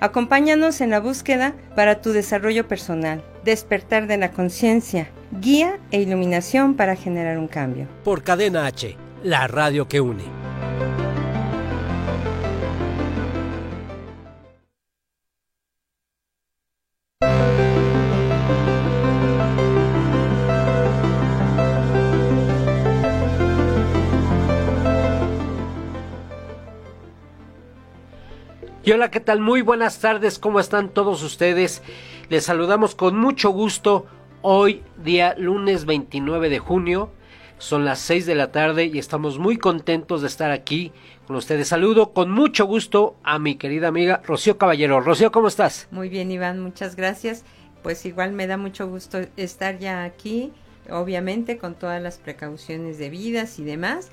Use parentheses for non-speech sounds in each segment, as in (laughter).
Acompáñanos en la búsqueda para tu desarrollo personal, despertar de la conciencia, guía e iluminación para generar un cambio. Por Cadena H, la radio que une. Hola, ¿qué tal? Muy buenas tardes, ¿cómo están todos ustedes? Les saludamos con mucho gusto hoy, día lunes 29 de junio. Son las 6 de la tarde y estamos muy contentos de estar aquí con ustedes. Saludo con mucho gusto a mi querida amiga Rocío Caballero. Rocío, ¿cómo estás? Muy bien, Iván, muchas gracias. Pues igual me da mucho gusto estar ya aquí, obviamente con todas las precauciones debidas y demás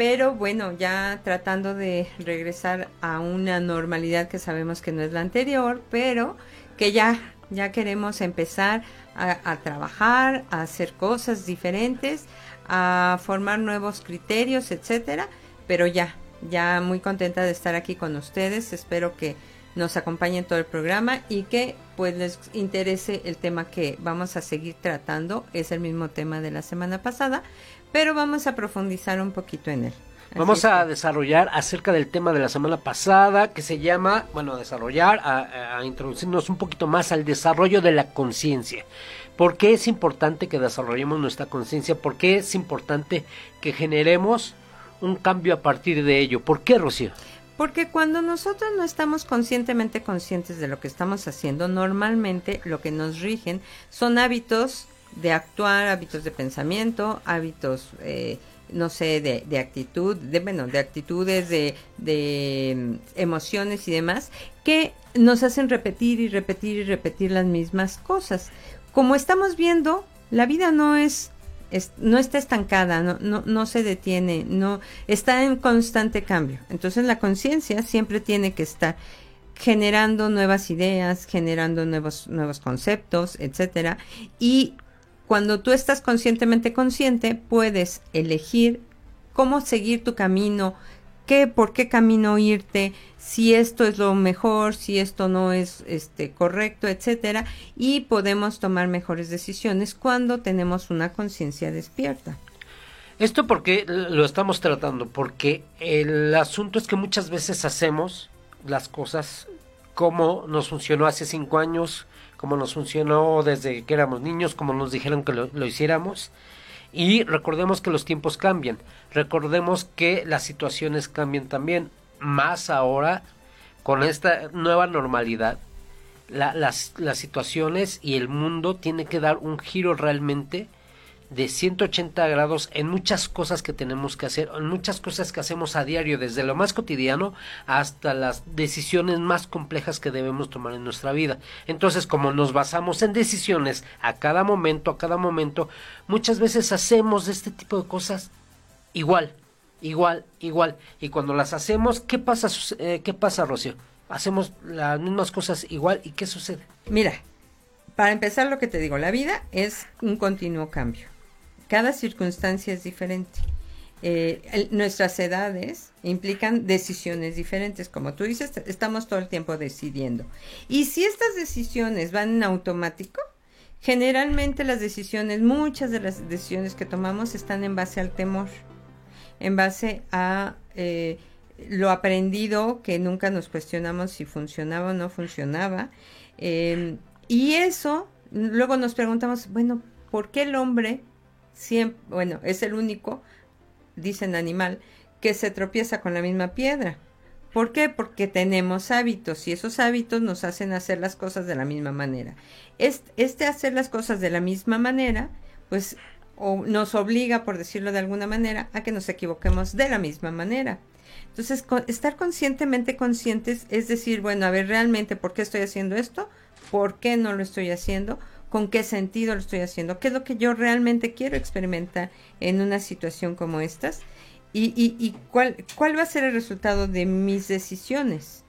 pero bueno, ya tratando de regresar a una normalidad que sabemos que no es la anterior, pero que ya, ya queremos empezar a, trabajar, a hacer cosas diferentes, a formar nuevos criterios, etcétera, pero ya, ya muy contenta de estar aquí con ustedes, espero que nos acompañen todo el programa y que pues les interese el tema que vamos a seguir tratando, es el mismo tema de la semana pasada, pero vamos a profundizar un poquito en él. Vamos a desarrollar acerca del tema de la semana pasada que se llama, bueno, desarrollar, a, a introducirnos un poquito más al desarrollo de la conciencia. ¿Por qué es importante que desarrollemos nuestra conciencia? ¿Por qué es importante que generemos un cambio a partir de ello? ¿Por qué, Rocío? Porque cuando nosotros no estamos conscientemente conscientes de lo que estamos haciendo, normalmente lo que nos rigen son hábitos de actuar, hábitos de pensamiento, hábitos, eh, no sé, de, de, actitud, de, bueno, de actitudes, de, de mm, emociones y demás, que nos hacen repetir y repetir y repetir las mismas cosas. Como estamos viendo, la vida no es, no está estancada, no, no, no se detiene, no está en constante cambio. Entonces la conciencia siempre tiene que estar generando nuevas ideas, generando nuevos, nuevos conceptos, etcétera, y cuando tú estás conscientemente consciente, puedes elegir cómo seguir tu camino, qué, por qué camino irte, si esto es lo mejor, si esto no es este correcto, etcétera, y podemos tomar mejores decisiones cuando tenemos una conciencia despierta. Esto porque lo estamos tratando, porque el asunto es que muchas veces hacemos las cosas como nos funcionó hace cinco años, como nos funcionó desde que éramos niños, como nos dijeron que lo, hiciéramos. Y recordemos que los tiempos cambian, recordemos que las situaciones cambian también, más ahora con esta nueva normalidad. las, las situaciones y el mundo tiene que dar un giro realmente de 180 grados en muchas cosas que tenemos que hacer, en muchas cosas que hacemos a diario, desde lo más cotidiano hasta las decisiones más complejas que debemos tomar en nuestra vida. Entonces, como nos basamos en decisiones a cada momento, a cada momento, muchas veces hacemos este tipo de cosas igual, igual, igual. Y cuando las hacemos, ¿qué pasa, eh, qué pasa, Rocío? Hacemos las mismas cosas igual y ¿qué sucede? Mira, para empezar lo que te digo, la vida es un continuo cambio cada circunstancia es diferente. Eh, nuestras edades implican decisiones diferentes. Como tú dices, estamos todo el tiempo decidiendo. Y si estas decisiones van en automático, generalmente las decisiones, muchas de las decisiones que tomamos están en base al temor, en base a eh, lo aprendido que nunca nos cuestionamos si funcionaba o no funcionaba. Em, y eso, luego nos preguntamos, bueno, ¿por qué el hombre bueno, es el único, dicen animal, que se tropieza con la misma piedra. ¿Por qué? Porque tenemos hábitos y esos hábitos nos hacen hacer las cosas de la misma manera. Este, este hacer las cosas de la misma manera, pues nos obliga, por decirlo de alguna manera, a que nos equivoquemos de la misma manera. Entonces, estar conscientemente conscientes es decir, bueno, a ver, realmente, ¿por qué estoy haciendo esto? ¿Por qué no lo estoy haciendo? Con qué sentido lo estoy haciendo, qué es lo que yo realmente quiero experimentar en una situación como estas y, y, cuál, cuál va a ser el resultado de mis decisiones.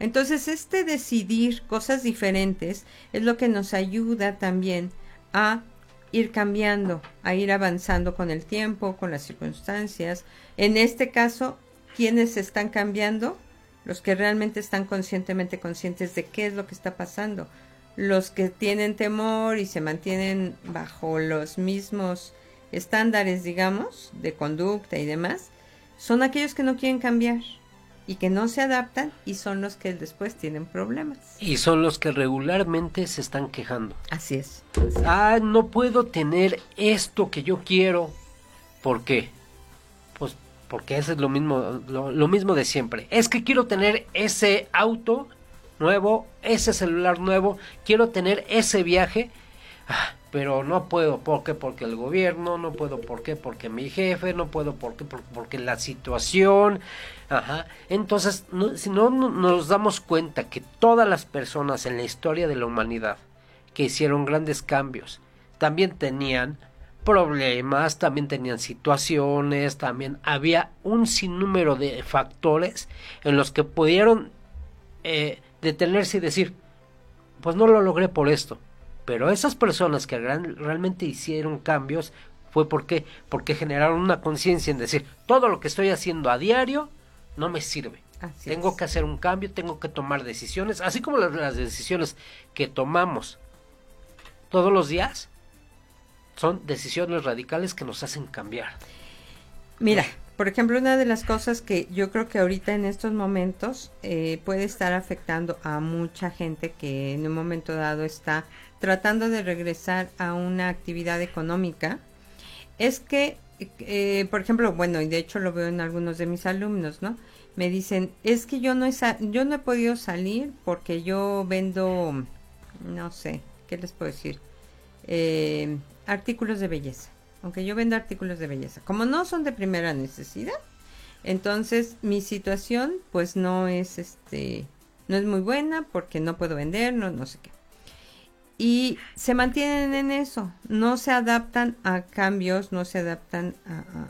Entonces, este decidir cosas diferentes es lo que nos ayuda también a ir cambiando, a ir avanzando con el tiempo, con las circunstancias. En este caso, ¿quiénes están cambiando? Los que realmente están conscientemente conscientes de qué es lo que está pasando. Los que tienen temor y se mantienen bajo los mismos estándares, digamos, de conducta y demás, son aquellos que no quieren cambiar y que no se adaptan y son los que después tienen problemas. Y son los que regularmente se están quejando. Así es. Ah, no puedo tener esto que yo quiero. ¿Por qué? Pues porque eso es lo mismo, lo, mismo de siempre. Es que quiero tener ese auto nuevo, ese celular nuevo, quiero tener ese viaje. Ah, pero no puedo, ¿por qué? Porque el gobierno, no puedo, ¿por qué? Porque mi jefe, no puedo, ¿por qué? Porque la situación, ajá. Entonces, si no nos damos cuenta que todas las personas en la historia de la humanidad que hicieron grandes cambios, también tenían problemas, también tenían situaciones, también había un sinnúmero de factores en los que pudieron eh, detenerse y decir, pues no lo logré por esto, pero esas personas que realmente hicieron cambios fue porque, porque generaron una conciencia en decir, todo lo que estoy haciendo a diario no me sirve. tengo que hacer un cambio, tengo que tomar decisiones, así como las, decisiones que tomamos todos los días son decisiones radicales que nos hacen cambiar. Mira, por ejemplo, una de las cosas que yo creo que ahorita en estos momentos eh, puede estar afectando a mucha gente que en un momento dado está tratando de regresar a una actividad económica, es que, eh, por ejemplo, bueno, y de hecho lo veo en algunos de mis alumnos, ¿no? Me dicen, es que yo no he, yo no he podido salir porque yo vendo, no sé, ¿qué les puedo decir? Eh, artículos de belleza. Aunque yo vendo artículos de belleza. Como no son de primera necesidad, entonces mi situación pues no es este no es muy buena porque no puedo vender, no, no sé qué y se mantienen en eso, no se adaptan a cambios, no se adaptan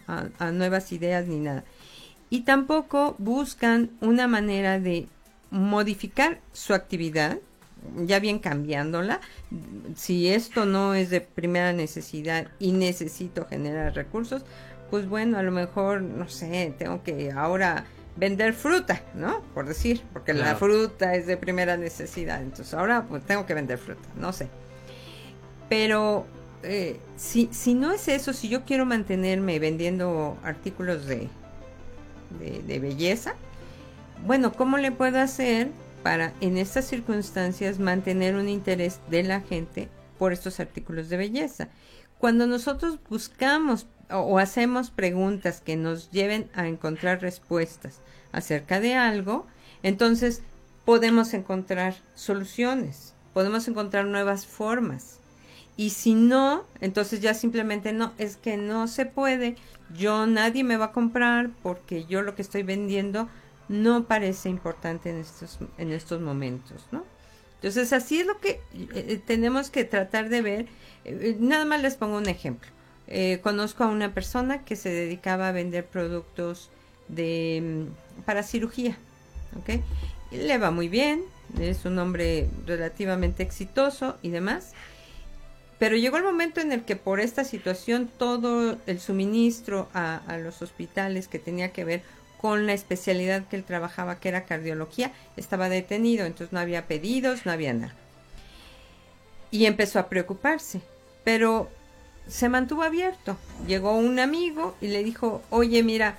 a, nuevas ideas ni nada. Y tampoco buscan una manera de modificar su actividad, ya bien cambiándola. Si esto no es de primera necesidad y necesito generar recursos, pues bueno, a lo mejor, no sé, tengo que ahora vender fruta, ¿no? Por decir, porque la fruta es de primera necesidad. Entonces ahora pues tengo que vender fruta, no sé. Pero eh, si, si no es eso, si yo quiero mantenerme vendiendo artículos de, de, belleza, bueno, ¿cómo le puedo hacer para en estas circunstancias mantener un interés de la gente por estos artículos de belleza? Cuando nosotros buscamos o, hacemos preguntas que nos lleven a encontrar respuestas acerca de algo, entonces podemos encontrar soluciones, podemos encontrar nuevas formas. Y si no, entonces ya simplemente no, es que no se puede, yo nadie me va a comprar porque yo lo que estoy vendiendo no parece importante en estos, en estos momentos, ¿no? Entonces así es lo que eh, eh, tenemos que tratar de ver. Eh, nada más les pongo un ejemplo. Conozco a una persona que se dedicaba a vender productos de mm, para cirugía, ¿ok? le va muy bien, es un hombre relativamente exitoso y demás. Pero llegó el momento en el que por esta situación todo el suministro a, a, los hospitales que tenía que ver con la especialidad que él trabajaba, que era cardiología, estaba detenido. Entonces no había pedidos, no había nada. Y empezó a preocuparse. Pero se mantuvo abierto. Llegó un amigo y le dijo, oye, mira,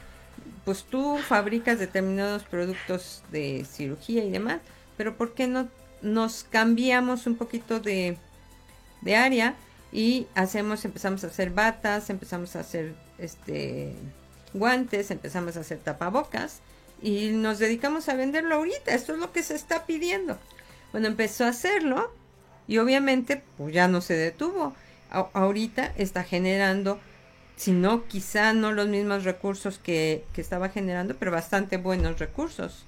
pues tú fabricas determinados productos de cirugía y demás, pero ¿por qué no nos cambiamos un poquito de, de área y hacemos, empezamos a hacer batas, empezamos a hacer este guantes, empezamos a hacer tapabocas y nos dedicamos a venderlo ahorita, esto es lo que se está pidiendo. Bueno, empezó a hacerlo y obviamente pues ya no se detuvo ahorita está generando, si no, quizá no los mismos recursos que, estaba generando, pero bastante buenos recursos,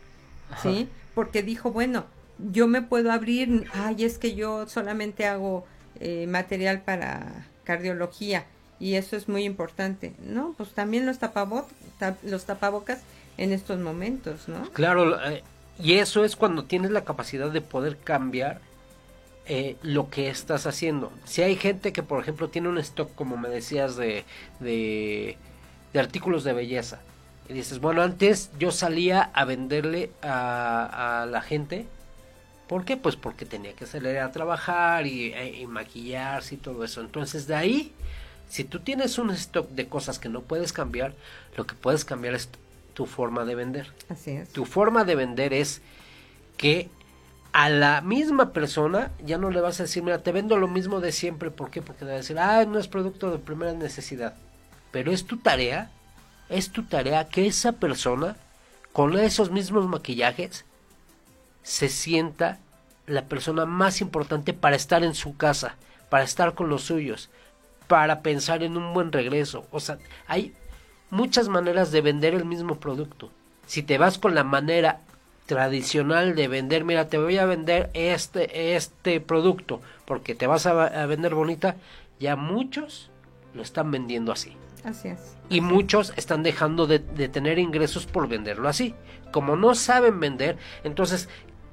¿sí? Porque dijo, bueno, yo me puedo abrir, ay, es que yo solamente hago eh, material para cardiología y eso es muy importante. No, pues también los, los tapabocas en estos momentos, ¿no? Claro, eh, y eso es cuando tienes la capacidad de poder cambiar eh, lo que estás haciendo. Si hay gente que, por ejemplo, tiene un stock, como me decías, de, de, artículos de belleza, y dices, bueno, antes yo salía a venderle a, a la gente. ¿Por qué? Pues porque tenía que salir a trabajar y, e, y, maquillarse y todo eso. Entonces de ahí, si tú tienes un stock de cosas que no puedes cambiar, lo que puedes cambiar es tu forma de vender. Así es. Tu forma de vender es que a la misma persona ya no le vas a decir, mira, te vendo lo mismo de siempre. ¿Por qué? Porque le va a decir, ah, no es producto de primera necesidad. Pero es tu tarea es tu tarea que esa persona, con esos mismos maquillajes, se sienta la persona más importante para estar en su casa, para estar con los suyos, para pensar en un buen regreso. O sea, hay muchas maneras de vender el mismo producto. Si te vas con la manera tradicional de vender, mira, te voy a vender este, este producto porque te vas a, a vender bonita, ya muchos lo están vendiendo así. Así es. Y muchos están dejando de, de, tener ingresos por venderlo así. Como no saben vender, entonces,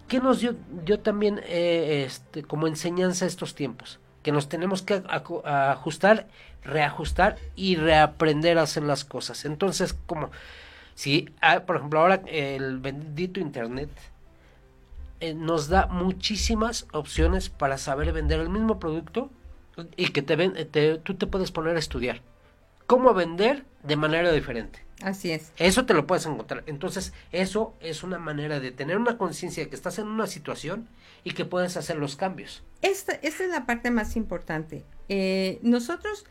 ¿qué nos dio, dio también eh, este, como enseñanza estos tiempos? Que nos tenemos que ajustar, reajustar y reaprender a hacer las cosas. Entonces, como si, ah, por ejemplo, ahora el bendito Internet eh, nos da muchísimas opciones para saber vender el mismo producto y que te, te, tú te puedes poner a estudiar cómo vender de manera diferente. Así es. Eso te lo puedes encontrar. Entonces, eso es una manera de tener una conciencia de que estás en una situación y que puedes hacer los cambios. Esta, esta es la parte más importante. Eh, nosotros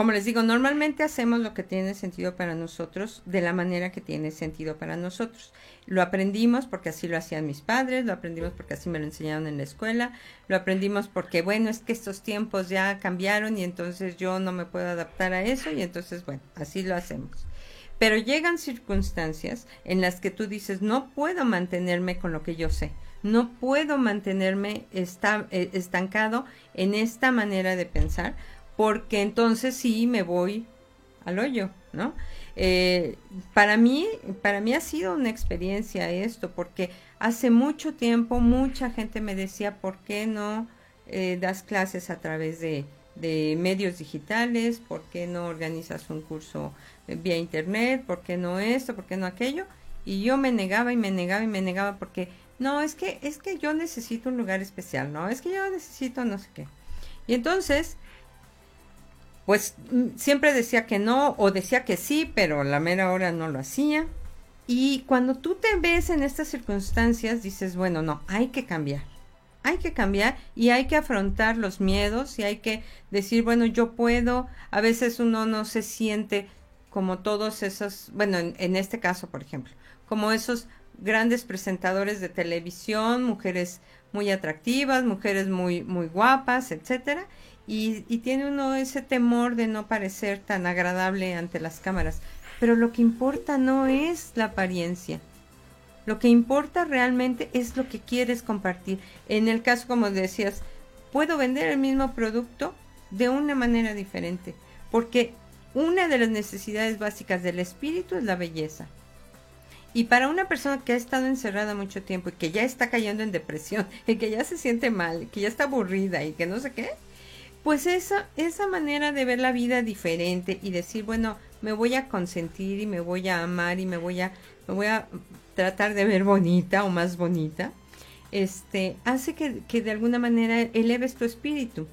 como les digo, normalmente hacemos lo que tiene sentido para nosotros de la manera que tiene sentido para nosotros. Lo aprendimos porque así lo hacían mis padres, lo aprendimos porque así me lo enseñaron en la escuela, lo aprendimos porque, bueno, es que estos tiempos ya cambiaron y entonces yo no me puedo adaptar a eso y entonces, bueno, así lo hacemos. Pero llegan circunstancias en las que tú dices, no puedo mantenerme con lo que yo sé, no puedo mantenerme eh, estancado en esta manera de pensar porque entonces sí me voy al hoyo, ¿no? Eh, para mí, para mí ha sido una experiencia esto, porque hace mucho tiempo mucha gente me decía, ¿por qué no eh, das clases a través de, de, medios digitales? ¿Por qué no organizas un curso vía internet? ¿Por qué no esto? ¿Por qué no aquello? Y yo me negaba y me negaba y me negaba porque, no, es que, es que yo necesito un lugar especial, no, es que yo necesito no sé qué. Y entonces, pues mm, siempre decía que no o decía que sí, pero la mera hora no lo hacía. Y cuando tú te ves en estas circunstancias, dices, bueno, no, hay que cambiar. Hay que cambiar y hay que afrontar los miedos y hay que decir, bueno, yo puedo. A veces uno no se siente como todos esos, bueno, en, en este caso, por ejemplo, como esos grandes presentadores de televisión, mujeres muy atractivas, mujeres muy, muy guapas, etcétera y, y tiene uno ese temor de no parecer tan agradable ante las cámaras. Pero lo que importa no es la apariencia. Lo que importa realmente es lo que quieres compartir. En el caso, como decías, puedo vender el mismo producto de una manera diferente. Porque una de las necesidades básicas del espíritu es la belleza. Y para una persona que ha estado encerrada mucho tiempo y que ya está cayendo en depresión (laughs) y que ya se siente mal, que ya está aburrida y que no sé qué, pues esa, esa manera de ver la vida diferente y decir, bueno, me voy a consentir y me voy a amar y me voy a, me voy a tratar de ver bonita o más bonita, este, hace que, que de alguna manera eleves tu espíritu.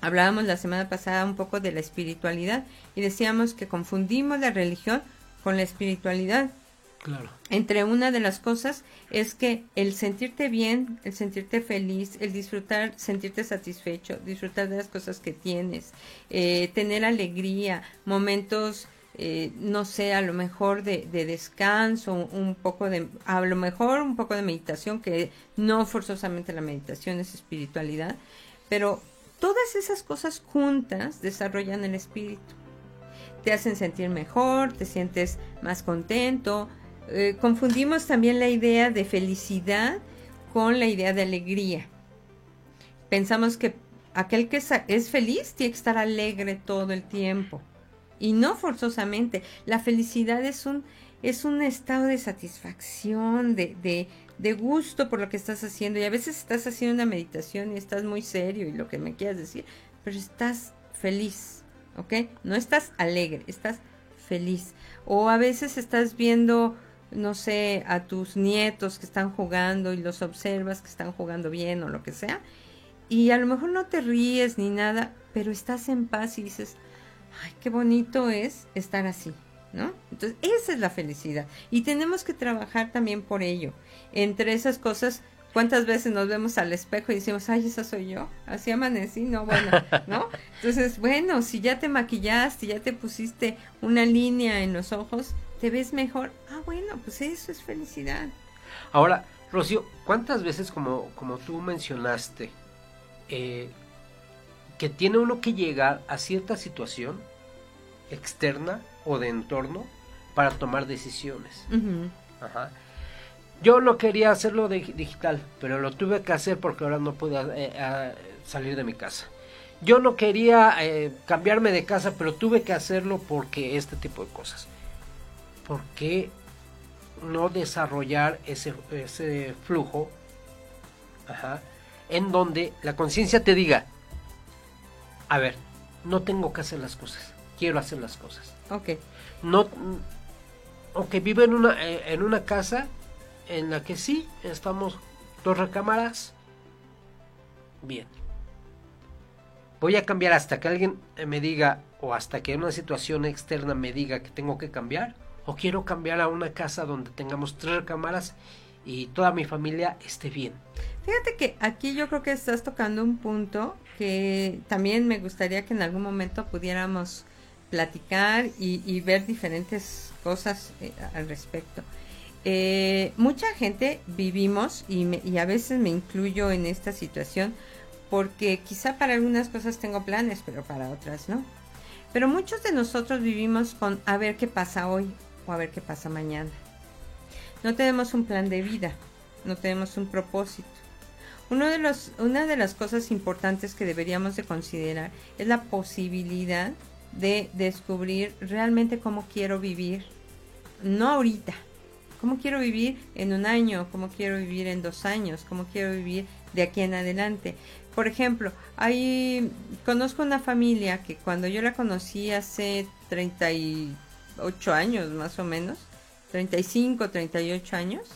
Hablábamos la semana pasada un poco de la espiritualidad y decíamos que confundimos la religión con la espiritualidad. Claro. Entre una de las cosas es que el sentirte bien, el sentirte feliz, el disfrutar, sentirte satisfecho, disfrutar de las cosas que tienes, eh, tener alegría, momentos, eh, no sé, a lo mejor de, de, descanso, un poco de, a lo mejor un poco de meditación, que no forzosamente la meditación es espiritualidad, pero todas esas cosas juntas desarrollan el espíritu. Te hacen sentir mejor, te sientes más contento, eh, confundimos también la idea de felicidad con la idea de alegría. Pensamos que aquel que es feliz tiene que estar alegre todo el tiempo y no forzosamente. La felicidad es un, es un estado de satisfacción, de, de, de, gusto por lo que estás haciendo. Y a veces estás haciendo una meditación y estás muy serio y lo que me quieras decir, pero estás feliz, ¿ok? No estás alegre, estás feliz. O a veces estás viendo, no sé, a tus nietos que están jugando y los observas que están jugando bien o lo que sea. Y a lo mejor no te ríes ni nada, pero estás en paz y dices, ay, qué bonito es estar así, ¿no? Entonces, esa es la felicidad. Y tenemos que trabajar también por ello. Entre esas cosas, ¿cuántas veces nos vemos al espejo y decimos, ay, esa soy yo? Así amanecí, no, bueno, (laughs) ¿no? Entonces, bueno, si ya te maquillaste, ya te pusiste una línea en los ojos, te ves mejor. Ah, bueno, pues eso es felicidad. Ahora, Rocío, ¿cuántas veces, como, como tú mencionaste, eh, que tiene uno que llegar a cierta situación externa o de entorno para tomar decisiones. Yo no quería hacerlo de digital, pero lo tuve que hacer porque ahora no pude eh, salir de mi casa. Yo no quería eh, cambiarme de casa, pero tuve que hacerlo porque este tipo de cosas. ¿Por qué no desarrollar ese, ese flujo en donde la conciencia te diga, a ver, no tengo que hacer las cosas, quiero hacer las cosas. Ok. No, aunque vivo en una, eh, en una casa en la que sí, estamos dos recámaras, bien. Voy a cambiar hasta que alguien me diga, o hasta que una situación externa me diga que tengo que cambiar, o quiero cambiar a una casa donde tengamos tres recámaras y toda mi familia esté bien. Fíjate que aquí yo creo que estás tocando un punto que también me gustaría que en algún momento pudiéramos platicar y, ver diferentes cosas eh, al respecto. Eh, mucha gente vivimos, y, y a veces me incluyo en esta situación, porque quizá para algunas cosas tengo planes, pero para otras no. Pero muchos de nosotros vivimos con a ver qué pasa hoy o a ver qué pasa mañana. No tenemos un plan de vida, no tenemos un propósito. Uno de los, una de las cosas importantes que deberíamos de considerar es la posibilidad de descubrir realmente cómo quiero vivir, no ahorita, cómo quiero vivir en un año, cómo quiero vivir en dos años, cómo quiero vivir de aquí en adelante. Por ejemplo, hay, conozco una familia que cuando yo la conocí hace 38 años más o menos, 35, 38 años,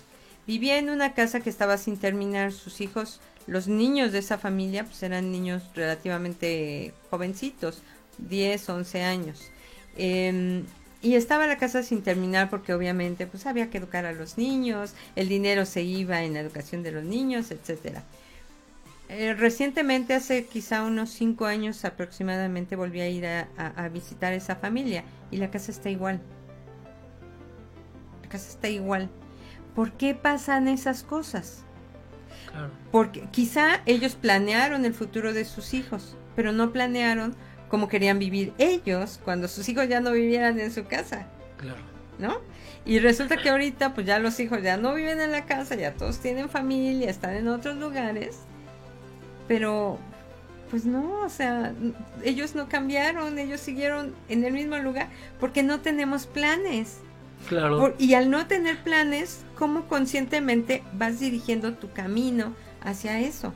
vivía en una casa que estaba sin terminar. Sus hijos, los niños de esa familia, pues eran niños relativamente jovencitos, 10, 11 años. Em, y estaba la casa sin terminar porque obviamente pues había que educar a los niños, el dinero se iba en la educación de los niños, etcétera. Eh, recientemente, hace quizá unos 5 años aproximadamente, volví a ir a visitar esa familia y la casa está igual casa está igual. ¿Por qué pasan esas cosas? Porque quizá ellos planearon el futuro de sus hijos, pero no planearon cómo querían vivir ellos cuando sus hijos ya no vivieran en su casa. Claro. ¿No? Y resulta que ahorita pues ya los hijos ya no viven en la casa, ya todos tienen familia, están en otros lugares. Pero pues no, o sea, ellos no cambiaron, ellos siguieron en el mismo lugar porque no tenemos planes. Claro. y al no tener planes, ¿cómo conscientemente vas dirigiendo tu camino hacia eso?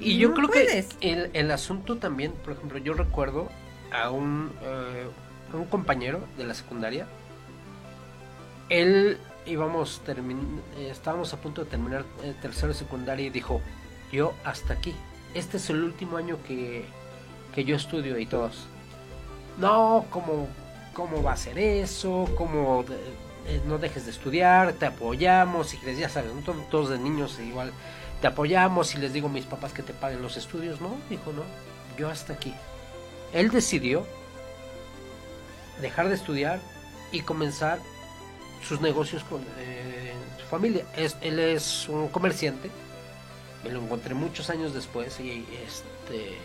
Y yo creo que el, el, asunto también, por ejemplo, yo recuerdo a un, eh, un compañero de la secundaria. Él íbamos, eh, estábamos a punto de terminar el tercero de secundaria y dijo, yo hasta aquí. Este es el último año que, que yo estudio y todos. No, como cómo va a ser eso, cómo eh, no dejes de estudiar, te apoyamos, si crees, ya sabes, todos de niños igual, te apoyamos y les digo a mis papás que te paguen los estudios, no, dijo, no, yo hasta aquí. Él decidió dejar de estudiar y comenzar sus negocios con eh, su familia. Él es un comerciante, me lo encontré muchos años después y este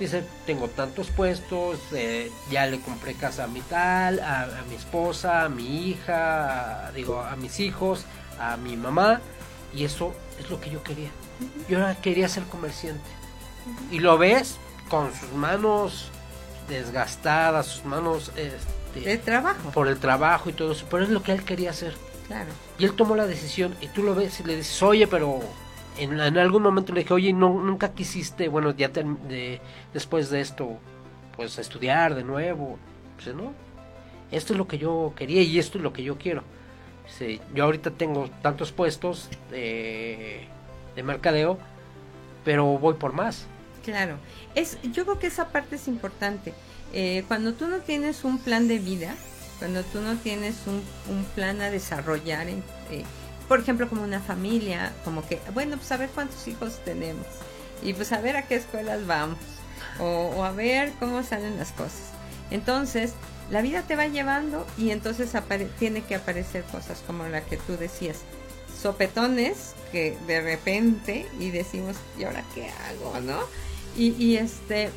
Dice, tengo tantos puestos, eh, ya le compré casa a mi tal, a, mi esposa, a mi hija, digo, a mis hijos, a mi mamá, y eso es lo que yo quería. Yo quería ser comerciante. Y lo ves, con sus manos desgastadas, sus manos este, de trabajo. por el trabajo y todo eso, pero es lo que él quería hacer. Claro. Y él tomó la decisión y tú lo ves y le dices, oye, pero en, en algún momento le dije, oye, no, nunca quisiste, bueno, ya te- de, después de esto, pues estudiar de nuevo. No, esto es lo que yo quería y esto es lo que yo quiero. Yo ahorita tengo tantos puestos de, de mercadeo, pero voy por más. Claro, es, yo creo que esa parte es importante. Eh, cuando tú no tienes un plan de vida, cuando tú no tienes un, un plan a desarrollar, en- eh, por ejemplo, como una familia, como que, bueno, pues a ver cuántos hijos tenemos y pues a ver a qué escuelas vamos o, a ver cómo salen las cosas. Entonces, la vida te va llevando y entonces tiene que aparecer cosas como la que tú decías, sopetones que de repente y decimos, ¿y ahora qué hago? ¿No? Y, y este,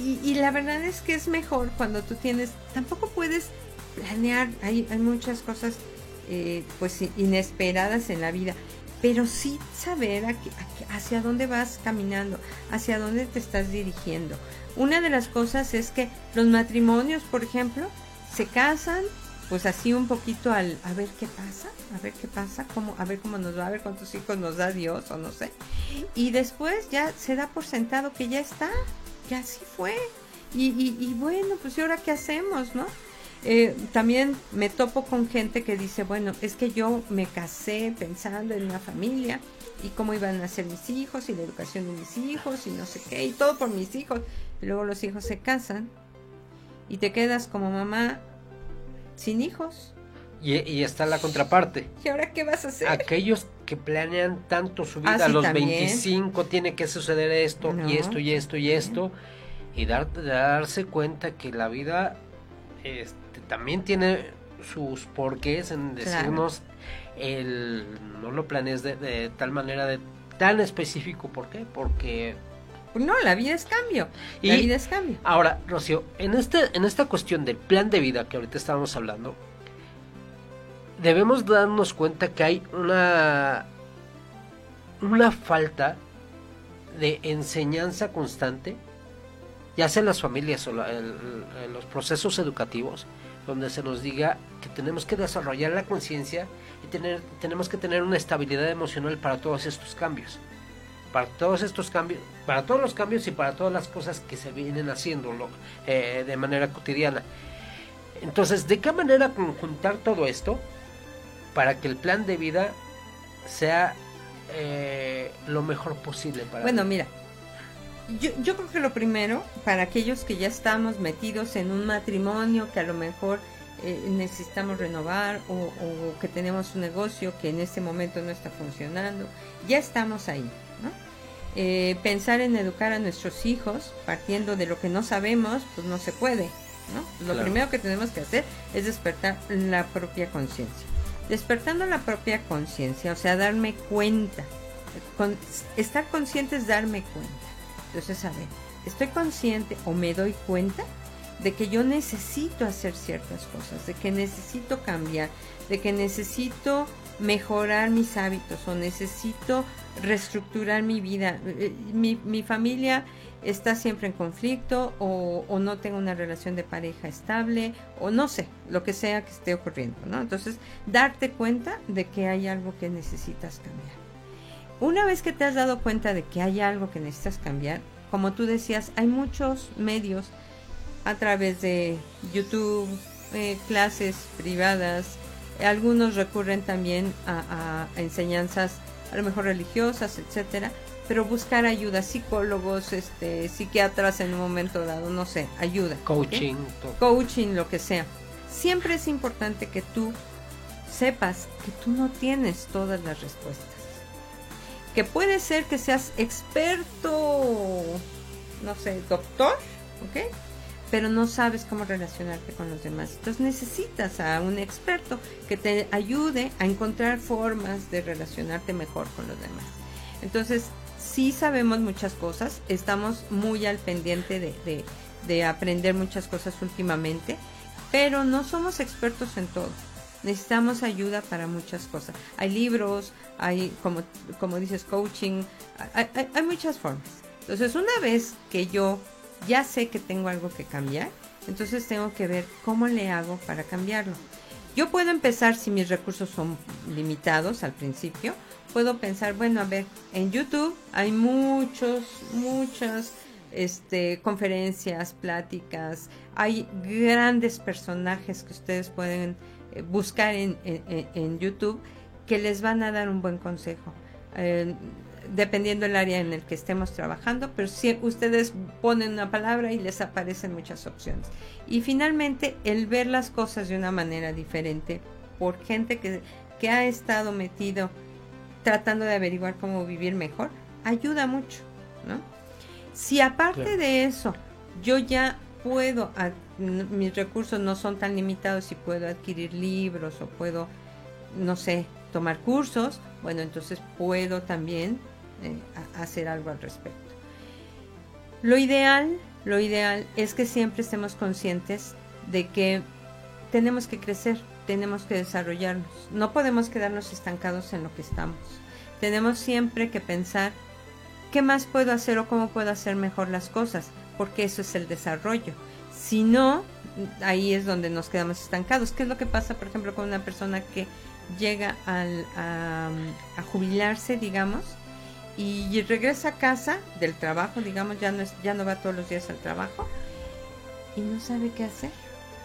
y, y la verdad es que es mejor cuando tú tienes, tampoco puedes planear, hay, hay muchas cosas eh, pues inesperadas en la vida, pero sí saber a hacia dónde vas caminando, hacia dónde te estás dirigiendo. Una de las cosas es que los matrimonios, por ejemplo, se casan pues así un poquito al a ver qué pasa, a ver qué pasa, cómo, a ver cómo nos va, a ver cuántos hijos nos da Dios o no sé. Y después ya se da por sentado que ya está, que así fue. Y, y, y bueno, pues ¿y ahora qué hacemos, no? Eh, también me topo con gente que dice, bueno, es que yo me casé pensando en una familia y cómo iban a ser mis hijos y la educación de mis hijos y no sé qué, y todo por mis hijos. Y luego los hijos se casan y te quedas como mamá sin hijos. Y, y está la contraparte. ¿Y ahora qué vas a hacer? Aquellos que planean tanto su vida, Ah, sí, a los también. 25 tiene que suceder esto No. y esto y esto y esto, y dar, darse cuenta que la vida este, también tiene sus porqués en Claro. decirnos el no lo planees de, de tal manera de tan específico, ¿por qué? Porque No, la vida es cambio. La vida es cambio. Ahora, Rocío, en, este, en esta cuestión del plan de vida que ahorita estábamos hablando, debemos darnos cuenta que hay una, una falta de enseñanza constante, ya sea en las familias o la- en los procesos educativos, donde se nos diga que tenemos que desarrollar la conciencia y tener, tenemos que tener una estabilidad emocional para todos estos cambios para todos estos cambios, para todos los cambios y para todas las cosas que se vienen haciendo lo- eh, de manera cotidiana. Entonces, ¿de qué manera conjuntar todo esto para que el plan de vida sea eh, lo mejor posible para Bueno, mí? mira, yo, yo creo que lo primero, para aquellos que ya estamos metidos en un matrimonio que a lo mejor eh, necesitamos renovar o, o que tenemos un negocio que en este momento no está funcionando, ya estamos ahí, ¿no? Eh, pensar en educar a nuestros hijos partiendo de lo que no sabemos, pues no se puede, ¿no? Lo Claro. primero que tenemos que hacer es despertar la propia conciencia. Despertando la propia conciencia, o sea, darme cuenta. Con- estar consciente es darme cuenta. Entonces, a ver, estoy consciente o me doy cuenta de que yo necesito hacer ciertas cosas, de que necesito cambiar, de que necesito mejorar mis hábitos o necesito reestructurar mi vida. Eh, Mi, mi familia está siempre en conflicto o, o no tengo una relación de pareja estable o no sé, lo que sea que esté ocurriendo, ¿no? Entonces, darte cuenta de que hay algo que necesitas cambiar. Una vez que te has dado cuenta de que hay algo que necesitas cambiar, como tú decías, hay muchos medios a través de YouTube, eh, clases privadas, algunos recurren también a, a enseñanzas a lo mejor religiosas, etcétera, pero buscar ayuda, psicólogos, este, psiquiatras en un momento dado, no sé, ayuda. Coaching, coaching, lo que sea. Siempre es importante que tú sepas que tú no tienes todas las respuestas. Que puede ser que seas experto, no sé, doctor, ¿ok? Pero no sabes cómo relacionarte con los demás. Entonces necesitas a un experto que te ayude a encontrar formas de relacionarte mejor con los demás. Entonces, sí sabemos muchas cosas, estamos muy al pendiente de, de- de aprender muchas cosas últimamente, pero no somos expertos en todo. Necesitamos ayuda para muchas cosas. Hay libros, hay, como, como dices, coaching, hay, hay- hay muchas formas. Entonces, una vez que yo ya sé que tengo algo que cambiar, entonces tengo que ver cómo le hago para cambiarlo. Yo puedo empezar si mis recursos son limitados al principio, puedo pensar, bueno, a ver, en YouTube hay muchos, muchas este, conferencias, pláticas, hay grandes personajes que ustedes pueden buscar en, en, YouTube que les van a dar un buen consejo. Eh, dependiendo del área en el que estemos trabajando, pero si ustedes ponen una palabra y les aparecen muchas opciones. Y finalmente, el ver las cosas de una manera diferente por gente que, que ha estado metido tratando de averiguar cómo vivir mejor, ayuda mucho, ¿no? Si aparte de eso, yo ya puedo, mis recursos no son tan limitados y puedo adquirir libros o puedo, no sé, tomar cursos, bueno, entonces puedo también eh, hacer algo al respecto. Lo ideal, lo ideal es que siempre estemos conscientes de que tenemos que crecer, tenemos que desarrollarnos, no podemos quedarnos estancados en lo que estamos. Tenemos siempre que pensar qué más puedo hacer o cómo puedo hacer mejor las cosas, porque eso es el desarrollo. Si no, ahí es donde nos quedamos estancados. ¿Qué es lo que pasa, por ejemplo, con una persona que llega a jubilarse, digamos? y regresa a casa del trabajo, digamos, ya no, es, ya no va todos los días al trabajo y no sabe qué hacer,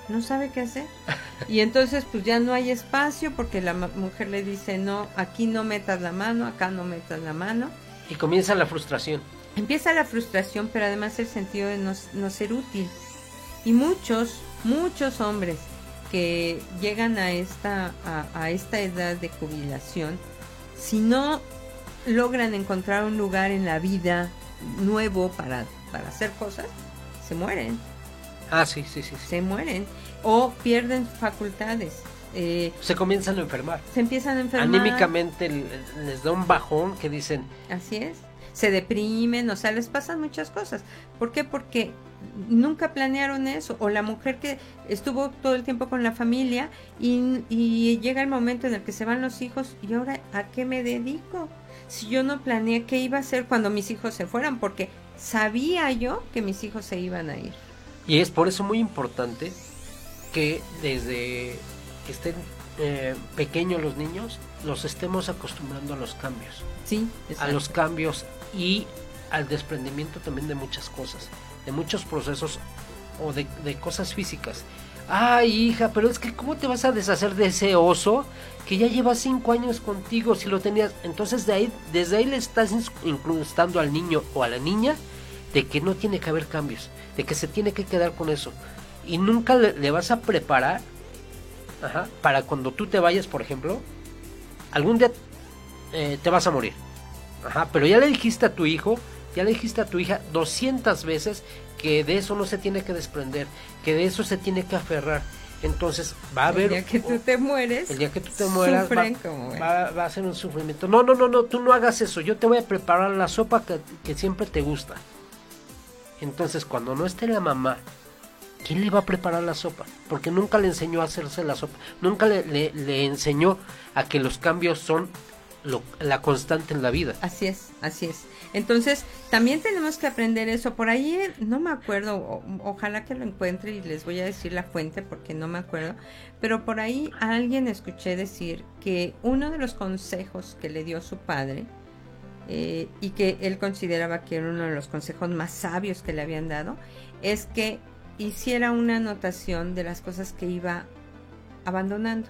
no sabe qué hacer. (laughs) Y entonces pues ya no hay espacio porque la mujer le dice, no, aquí no metas la mano, acá no metas la mano. Y comienza la frustración. Empieza la frustración, pero además el sentido de no, no ser útil. Y muchos, muchos hombres que llegan a esta, a, a esta edad de jubilación, si no logran encontrar un lugar en la vida nuevo para, para hacer cosas, se mueren. Ah, sí, sí, sí. Se mueren o pierden facultades. Eh, se comienzan a enfermar. Se empiezan a enfermar. Anímicamente les da un bajón que dicen. Así es. Se deprimen, o sea, les pasan muchas cosas. ¿Por qué? Porque nunca planearon eso. O la mujer que estuvo todo el tiempo con la familia y, y llega el momento en el que se van los hijos y ahora ¿a qué me dedico? si yo no planeé qué iba a hacer cuando mis hijos se fueran, porque sabía yo que mis hijos se iban a ir. Y es por eso muy importante que desde que estén eh, pequeños los niños, los estemos acostumbrando a los cambios. Sí, a los cambios y al desprendimiento también de muchas cosas, de muchos procesos o de, de cosas físicas. Ay, hija, pero es que ¿cómo te vas a deshacer de ese oso que ya lleva cinco años contigo si lo tenías? Entonces de ahí, desde ahí le estás incrustando al niño o a la niña de que no tiene que haber cambios, de que se tiene que quedar con eso. Y nunca le, vas a preparar para cuando tú te vayas, por ejemplo, algún día eh, te vas a morir. Ajá, pero ya le dijiste a tu hijo, ya le dijiste a tu hija 200 veces que de eso no se tiene que desprender, que de eso se tiene que aferrar. Entonces va a haber... El día que tú te mueres, el día que tú te mueras, va, va, a ser un sufrimiento. No, no, no, no, tú no hagas eso. Yo te voy a preparar la sopa que, siempre te gusta. Entonces cuando no esté la mamá, ¿quién le va a preparar la sopa? Porque nunca le enseñó a hacerse la sopa. Nunca le, le enseñó a que los cambios son la constante en la vida. Así es, así es. Entonces, también tenemos que aprender eso. Por ahí, no me acuerdo, ojalá que lo encuentre y les voy a decir la fuente porque no me acuerdo, pero por ahí alguien escuché decir que uno de los consejos que le dio su padre, eh, y que él consideraba que era uno de los consejos más sabios que le habían dado, es que hiciera una anotación de las cosas que iba abandonando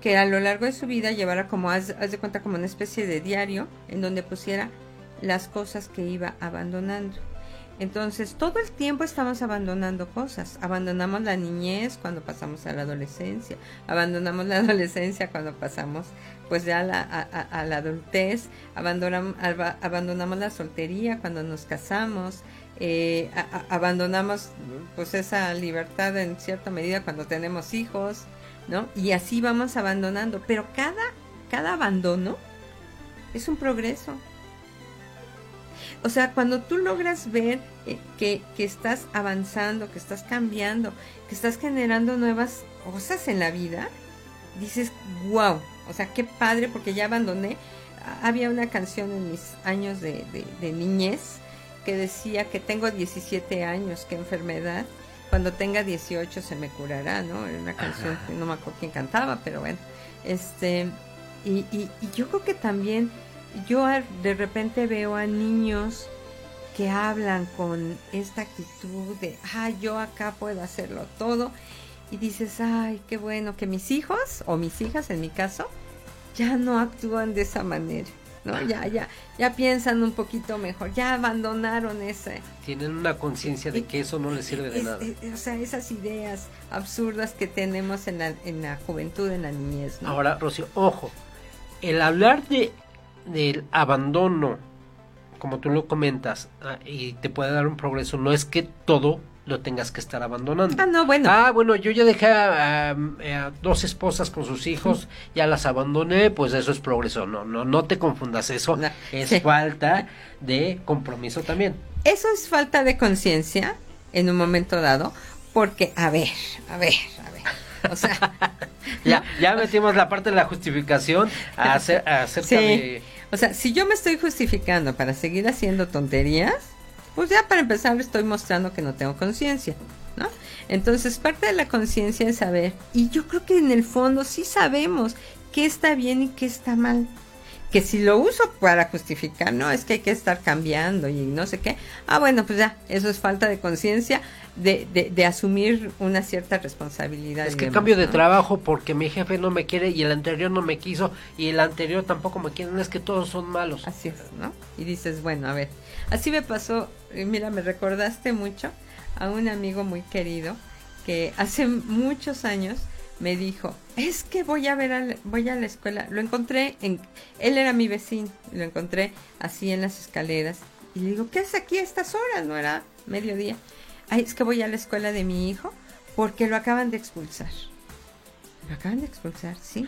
que a lo largo de su vida llevara como, haz, de cuenta, como una especie de diario en donde pusiera las cosas que iba abandonando. Entonces, todo el tiempo estamos abandonando cosas. Abandonamos la niñez cuando pasamos a la adolescencia. Abandonamos la (laughs) adolescencia cuando pasamos pues ya a la, a, la adultez. Abandonamos, abandonamos la soltería cuando nos casamos. Eh, abandonamos pues esa libertad en cierta medida cuando tenemos hijos. ¿No? Y así vamos abandonando, pero cada, cada abandono es un progreso. O sea, cuando tú logras ver eh, que, que, estás avanzando, que estás cambiando, que estás generando nuevas cosas en la vida, dices, wow, o sea, qué padre, porque ya abandoné. Había una canción en mis años de, de, de niñez que decía que tengo 17 años, qué enfermedad, cuando tenga 18 se me curará, ¿no? Era una canción que no me acuerdo quién cantaba, pero bueno, este, y, y, y yo creo que también, yo de repente veo a niños que hablan con esta actitud de, ah, yo acá puedo hacerlo todo, y dices, ay, qué bueno que mis hijos, o mis hijas en mi caso, ya no actúan de esa manera. ¿No? Ya, ya, ya piensan un poquito mejor, ya abandonaron ese. Tienen una conciencia de que eso no les sirve de nada. o sea, esas ideas absurdas que tenemos en la, en la juventud, en la niñez. Ahora, Rocío, ojo, el hablar de del abandono, como tú lo comentas, ah, y te puede dar un progreso, no es que todo lo tengas que estar abandonando. Ah, no, bueno. Ah, bueno, yo ya dejé a, dos esposas con sus hijos, ya las abandoné, pues eso es progreso. No, no, no te confundas, eso es falta de compromiso también. Eso es falta de conciencia en un momento dado, porque, a ver, a ver, a ver, o sea... (laughs) ya, ya metimos la parte de la justificación a hacer, acerca de... O sea, si yo me estoy justificando para seguir haciendo tonterías, pues ya para empezar estoy mostrando que no tengo conciencia, ¿no? Entonces parte de la conciencia es saber, y yo creo que en el fondo sí sabemos qué está bien y qué está mal. Que si lo uso para justificar, no, es que hay que estar cambiando y no sé qué. Ah, bueno, pues ya, eso es falta de conciencia de, de, asumir una cierta responsabilidad. Es que cambio de trabajo porque mi jefe no me quiere y el anterior no me quiso y el anterior tampoco me quiere. es que todos son malos. Así es, ¿no? Y dices, bueno, a ver, así me pasó mira, me recordaste mucho a un amigo muy querido que hace muchos años me dijo, es que voy a ver, a, voy a la escuela. Lo encontré, en, él era mi vecino, lo encontré así en las escaleras. Y le digo, ¿qué haces aquí a estas horas? No era mediodía. Ay, es que voy a la escuela de mi hijo porque lo acaban de expulsar. Lo acaban de expulsar, sí.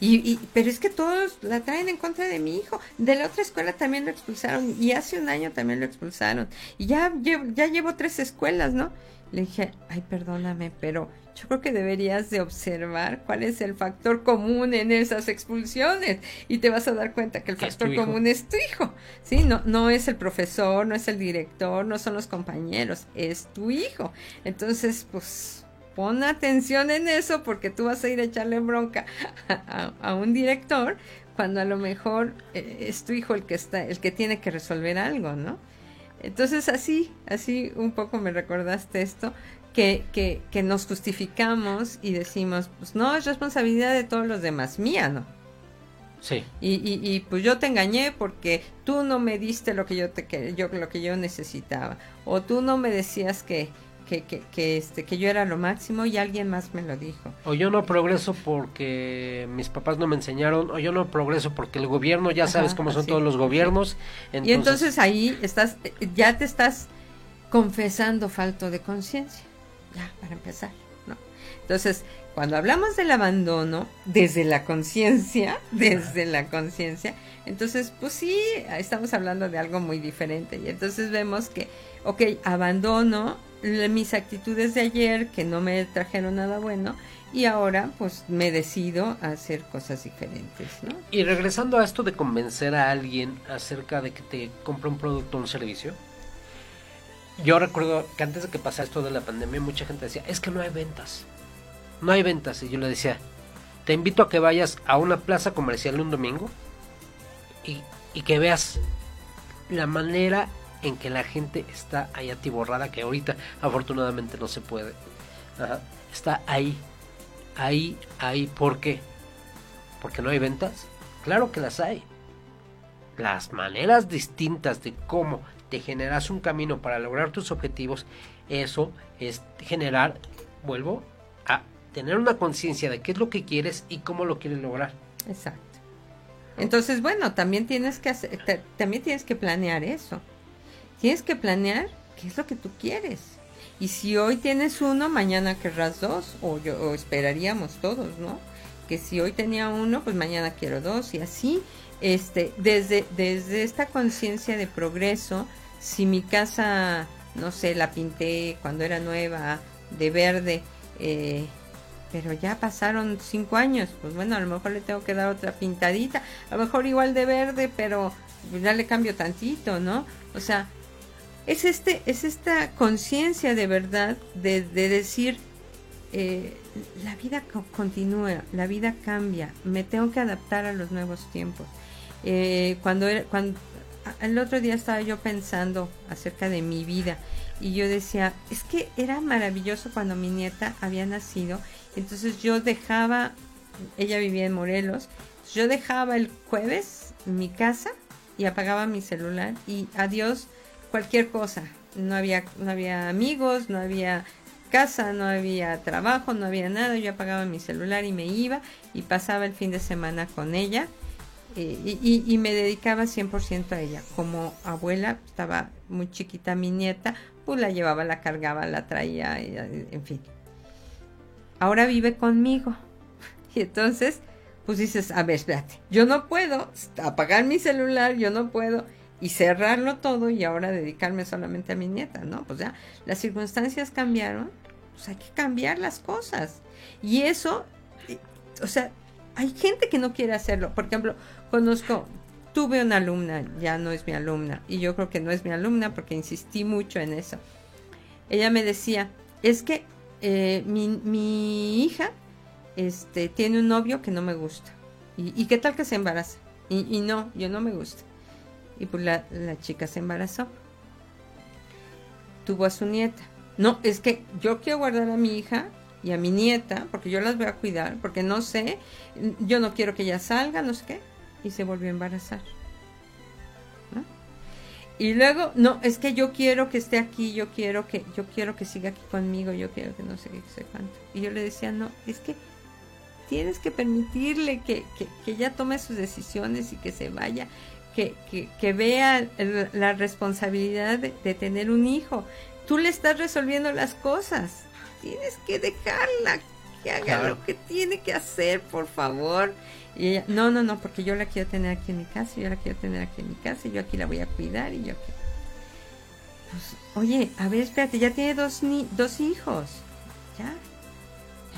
Y, pero es que todos la traen en contra de mi hijo. De la otra escuela también lo expulsaron y hace un año también lo expulsaron. Y ya, ya llevo tres escuelas, ¿no? Le dije, ay, perdóname, pero yo creo que deberías de observar cuál es el factor común en esas expulsiones y te vas a dar cuenta que el factor común es tu hijo. Sí, no, no es el profesor, no es el director, no son los compañeros, es tu hijo. Entonces, pues pon atención en eso porque tú vas a ir a echarle bronca a, un director cuando a lo mejor eh, es tu hijo el que está, el que tiene que resolver algo, ¿no? Entonces así, así un poco me recordaste esto, que, que, que nos justificamos y decimos, pues no, es responsabilidad de todos los demás, mía, ¿no? Sí. Y, y, y, pues yo te engañé porque tú no me diste lo que yo te yo lo que yo necesitaba o tú no me decías que, que, que, este, que yo era lo máximo y alguien más me lo dijo. O yo no progreso porque mis papás no me enseñaron, o yo no progreso porque el gobierno, ya sabes cómo son todos los gobiernos. Y entonces ahí estás, ya te estás confesando falto de conciencia, ya, para empezar, ¿no? Entonces, cuando hablamos del abandono desde la conciencia, (laughs) desde la conciencia, entonces, pues sí, estamos hablando de algo muy diferente. Y entonces vemos que, ok, abandono mis actitudes de ayer que no me trajeron nada bueno y ahora pues me decido a hacer cosas diferentes. Y regresando a esto de convencer a alguien acerca de que te compre un producto o un servicio, yo recuerdo que antes de que pasara esto de la pandemia mucha gente decía, es que no hay ventas, no hay ventas y yo le decía, te invito a que vayas a una plaza comercial un domingo y, y que veas la manera en que la gente está ahí atiborrada, que ahorita afortunadamente no se puede. Está ahí, ahí, ahí. ¿Por qué? Porque no hay ventas. Claro que las hay. Las maneras distintas de cómo te generas un camino para lograr tus objetivos, eso es generar, vuelvo, a tener una conciencia de qué es lo que quieres y cómo lo quieres lograr. Exacto. Entonces, bueno, también tienes que hacer, también tienes que planear eso. Tienes que planear qué es lo que tú quieres. Y si hoy tienes uno, mañana querrás dos, o, yo, esperaríamos todos, ¿no? Que si hoy tenía uno, pues mañana quiero dos, y así, este, desde, desde esta conciencia de progreso, si mi casa, no sé, la pinté cuando era nueva, de verde, eh, pero ya pasaron cinco años, pues bueno, a lo mejor le tengo que dar otra pintadita, a lo mejor igual de verde, pero ya le cambio tantito, ¿no? O sea, es, este, es esta conciencia de verdad de, decir, eh, la vida continúa, la vida cambia, me tengo que adaptar a los nuevos tiempos. Eh, cuando, cuando el otro día estaba yo pensando acerca de mi vida y yo decía, es que era maravilloso cuando mi nieta había nacido, entonces yo dejaba, ella vivía en Morelos, yo dejaba el jueves mi casa y apagaba mi celular y adiós cualquier cosa. No había, no había amigos, no había casa, no había trabajo, no había nada. Yo apagaba mi celular y me iba y pasaba el fin de semana con ella eh, y, me dedicaba 100% a ella. Como abuela, estaba muy chiquita mi nieta, pues la llevaba, la cargaba, la traía, en fin. Ahora vive conmigo. (laughs) Y entonces, pues dices, a ver, espérate, yo no puedo apagar mi celular, yo no puedo y cerrarlo todo y ahora dedicarme solamente a mi nieta, ¿no? Pues ya las circunstancias cambiaron, pues hay que cambiar las cosas. Y eso, eh, o sea, hay gente que no quiere hacerlo. Por ejemplo, conozco, tuve una alumna, ya no es mi alumna, y yo creo que no es mi alumna porque insistí mucho en eso. Ella me decía, es que eh, mi, hija este, tiene un novio que no me gusta. ¿Y, qué tal que se embaraza? Y, y, no, yo no me gusta. Y pues la, la chica se embarazó. Tuvo a su nieta. No, es que yo quiero guardar a mi hija y a mi nieta, porque yo las voy a cuidar, porque no sé, yo no quiero que ella salga, no sé qué, y se volvió a embarazar. Y luego, no, es que yo quiero que esté aquí, yo quiero que, yo quiero que siga aquí conmigo, yo quiero que no sé qué, sé cuánto. Y yo le decía, no, es que tienes que permitirle que, que, que ella tome sus decisiones y que se vaya, que, que, que vea la responsabilidad de, de tener un hijo. Tú le estás resolviendo las cosas tienes que dejarla que haga lo que tiene que hacer, por favor. Y ella, no, no, no, porque yo la quiero tener aquí en mi casa, yo la quiero tener aquí en mi casa, y yo aquí la voy a cuidar y yo pues, oye, a ver, espérate, ya tiene dos, ni dos hijos. Ya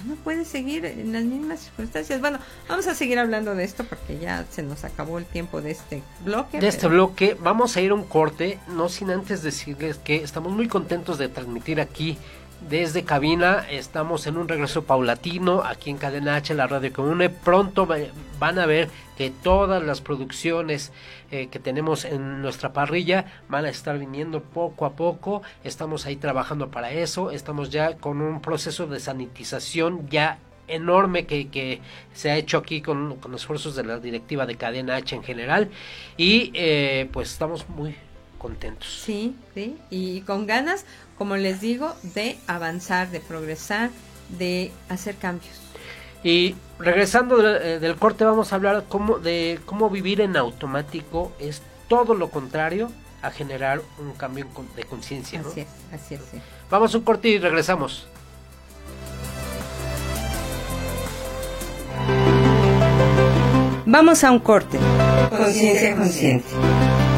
no puede seguir en las mismas circunstancias. Bueno, vamos a seguir hablando de esto porque ya se nos acabó el tiempo de este bloque. De este bloque, vamos a ir a un corte, no sin antes decirles que estamos muy contentos de transmitir aquí desde cabina. Estamos en un regreso paulatino aquí en Cadena H, la radio que une. Pronto van a ver que todas las producciones eh, que tenemos en nuestra parrilla van a estar viniendo poco a poco. Estamos ahí trabajando para eso. Estamos ya con un proceso de sanitización ya enorme que, que se ha hecho aquí con, con esfuerzos de la directiva de Cadena H en general. Y eh, pues estamos muy contentos. Sí, sí, y con ganas, como les digo, de avanzar, de progresar, de hacer cambios. Y regresando eh, del, corte vamos a hablar cómo, de cómo vivir en automático es todo lo contrario a generar un cambio de conciencia. Así es, así es. Vamos a un corte y regresamos. Vamos a un corte. Conciencia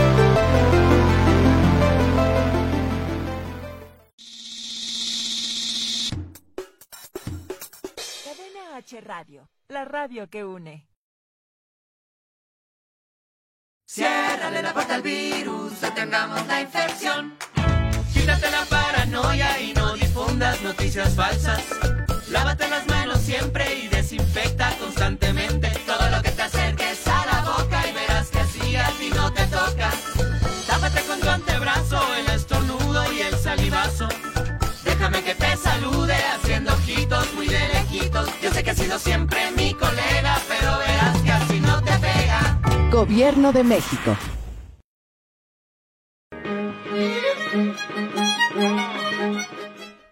Radio, la radio que une. Ciérrale la puerta al virus, detengamos la infección. Quítate la paranoia y no difundas noticias falsas. Lávate las manos siempre y desinfecta constantemente todo lo que te acerques a la boca y verás que así a ti no te toca. Tápate con tu antebrazo, el estornudo y el salivazo. Déjame que te salude haciendo lejitos. Yo sé que has sido siempre mi colega, pero verás que así no te pega. Gobierno de México.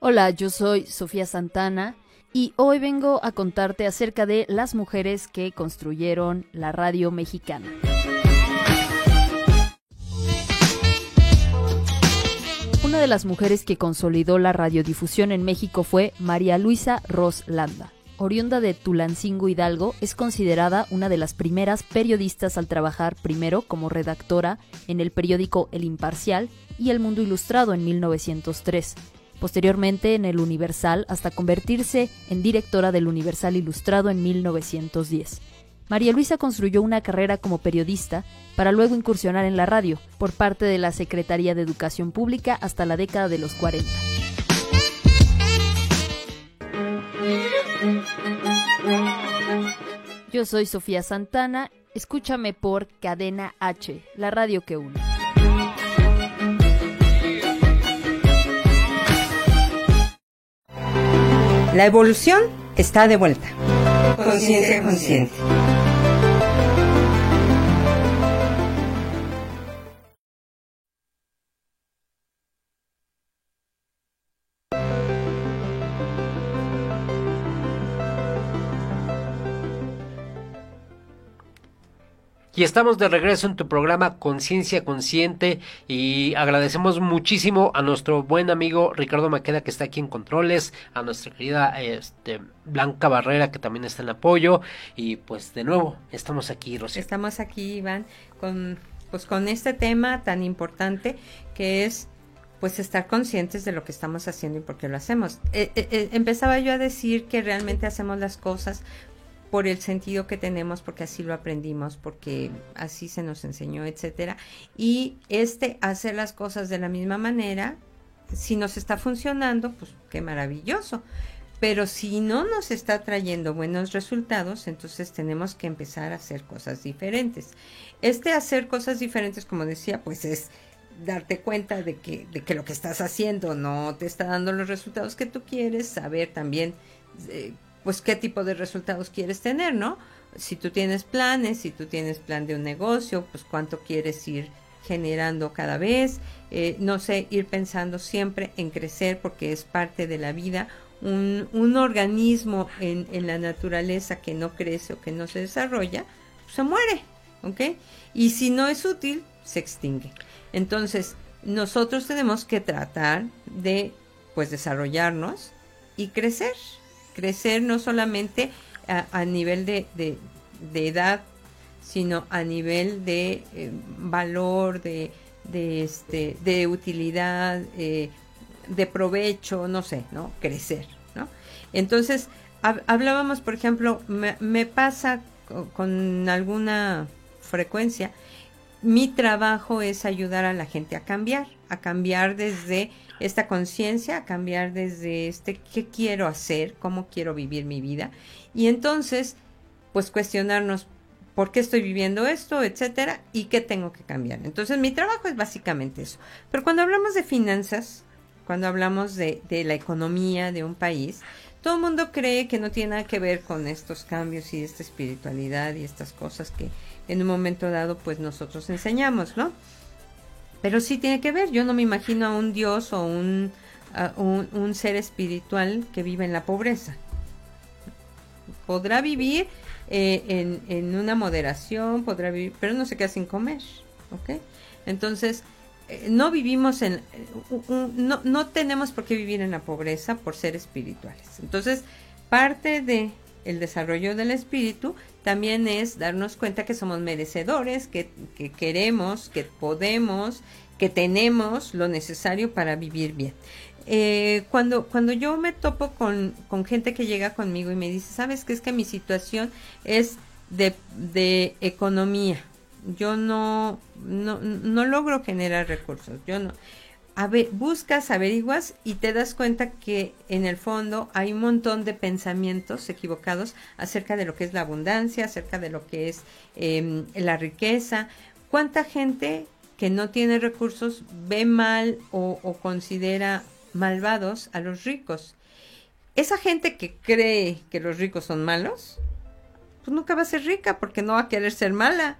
Hola, yo soy Sofía Santana y hoy vengo a contarte acerca de las mujeres que construyeron la radio mexicana. Una de las mujeres que consolidó la radiodifusión en México fue María Luisa Ros Landa. Oriunda de Tulancingo Hidalgo, es considerada una de las primeras periodistas al trabajar primero como redactora en el periódico El Imparcial y El Mundo Ilustrado en 1903, posteriormente en El Universal hasta convertirse en directora del Universal Ilustrado en 1910. María Luisa construyó una carrera como periodista para luego incursionar en la radio por parte de la Secretaría de Educación Pública hasta la década de los 40. Yo soy Sofía Santana, escúchame por Cadena H, la radio que une. La evolución está de vuelta. Conciencia consciente. Y estamos de regreso en tu programa Conciencia Consciente y agradecemos muchísimo a nuestro buen amigo Ricardo Maqueda que está aquí en Controles, a nuestra querida este, Blanca Barrera que también está en apoyo y pues de nuevo estamos aquí, Rocío. Estamos aquí, Iván, con, pues, con este tema tan importante que es pues estar conscientes de lo que estamos haciendo y por qué lo hacemos. Eh, eh, eh, empezaba yo a decir que realmente hacemos las cosas por el sentido que tenemos, porque así lo aprendimos, porque así se nos enseñó, etcétera. Y este hacer las cosas de la misma manera, si nos está funcionando, pues qué maravilloso. Pero si no nos está trayendo buenos resultados, entonces tenemos que empezar a hacer cosas diferentes. Este hacer cosas diferentes, como decía, pues es darte cuenta de que, de que lo que estás haciendo no te está dando los resultados que tú quieres, saber también eh, pues qué tipo de resultados quieres tener, ¿no? Si tú tienes planes, si tú tienes plan de un negocio, pues cuánto quieres ir generando cada vez, eh, no sé, ir pensando siempre en crecer porque es parte de la vida. Un, un organismo en, en, la naturaleza que no crece o que no se desarrolla, pues se muere, ¿ok? Y si no es útil, se extingue. Entonces, nosotros tenemos que tratar de, pues, desarrollarnos y crecer crecer no solamente a, nivel de, de, edad, sino a nivel de eh, valor, de, de, este, de utilidad, eh, de provecho, no sé, ¿no? Crecer, ¿no? Entonces, hab hablábamos, por ejemplo, me, pasa con alguna frecuencia, mi trabajo es ayudar a la gente a cambiar, a cambiar desde esta conciencia, a cambiar desde este qué quiero hacer, cómo quiero vivir mi vida. Y entonces, pues cuestionarnos por qué estoy viviendo esto, etcétera, y qué tengo que cambiar. Entonces, mi trabajo es básicamente eso. Pero cuando hablamos de finanzas, cuando hablamos de, de la economía de un país, todo el mundo cree que no tiene nada que ver con estos cambios y esta espiritualidad y estas cosas que en un momento dado pues nosotros enseñamos, ¿no? Pero sí tiene que ver, yo no me imagino a un dios o un, un, ser espiritual que vive en la pobreza. Podrá vivir eh, en, en, una moderación, podrá vivir, pero no se queda sin comer, ¿ok? Entonces, eh, no vivimos en, uh, no, no tenemos por qué vivir en la pobreza por ser espirituales. Entonces, parte de el desarrollo del espíritu también es darnos cuenta que somos merecedores, que, que, queremos, que podemos, que tenemos lo necesario para vivir bien. Eh, cuando, cuando yo me topo con, con, gente que llega conmigo y me dice, sabes que es que mi situación es de, de economía, yo no, no, no logro generar recursos, yo no buscas, averiguas y te das cuenta que en el fondo hay un montón de pensamientos equivocados acerca de lo que es la abundancia, acerca de lo que es eh, la riqueza. ¿Cuánta gente que no tiene recursos ve mal o, o considera malvados a los ricos? Esa gente que cree que los ricos son malos, pues nunca va a ser rica porque no va a querer ser mala.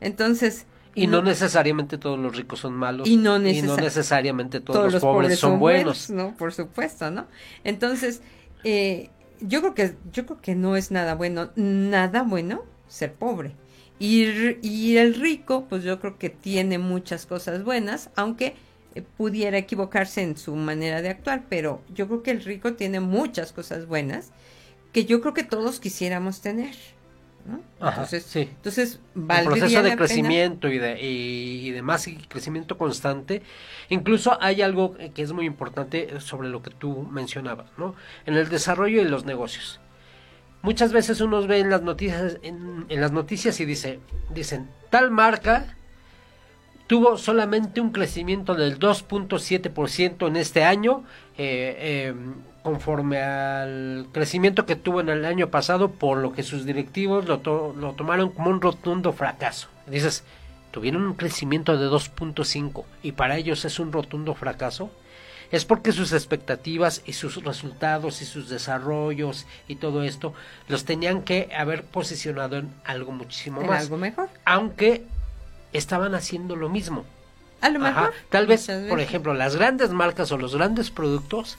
Entonces, y no, no, necesariamente todos los ricos son malos. Y no, neces y no necesariamente todos, todos los, pobres, pobres son buenos. buenos. No, por supuesto, ¿no? Entonces, eh, yo creo que yo creo que no es nada bueno, nada bueno ser pobre. Y, y el rico, pues yo creo que tiene muchas cosas buenas, aunque eh, pudiera equivocarse en su manera de actuar, pero yo creo que el rico tiene muchas cosas buenas que yo creo que todos quisiéramos tener. ¿No? Ajá, entonces, sí. entonces un proceso de crecimiento y de y, y demás y crecimiento constante. Incluso hay algo que es muy importante sobre lo que tú mencionabas, ¿no? En el desarrollo de los negocios. muchas veces uno ve en las noticias, en, en las noticias y dice, dicen, tal marca tuvo solamente un crecimiento del 2.7% en este año, eh, eh, conforme al crecimiento que tuvo en el año pasado, por lo que sus directivos lo, to- lo tomaron como un rotundo fracaso. Dices, tuvieron un crecimiento de 2.5 y para ellos es un rotundo fracaso. Es porque sus expectativas y sus resultados y sus desarrollos y todo esto los tenían que haber posicionado en algo muchísimo En más. algo mejor. Aunque estaban haciendo lo mismo. A lo Ajá. mejor. Tal vez, por ejemplo, las grandes marcas o los grandes productos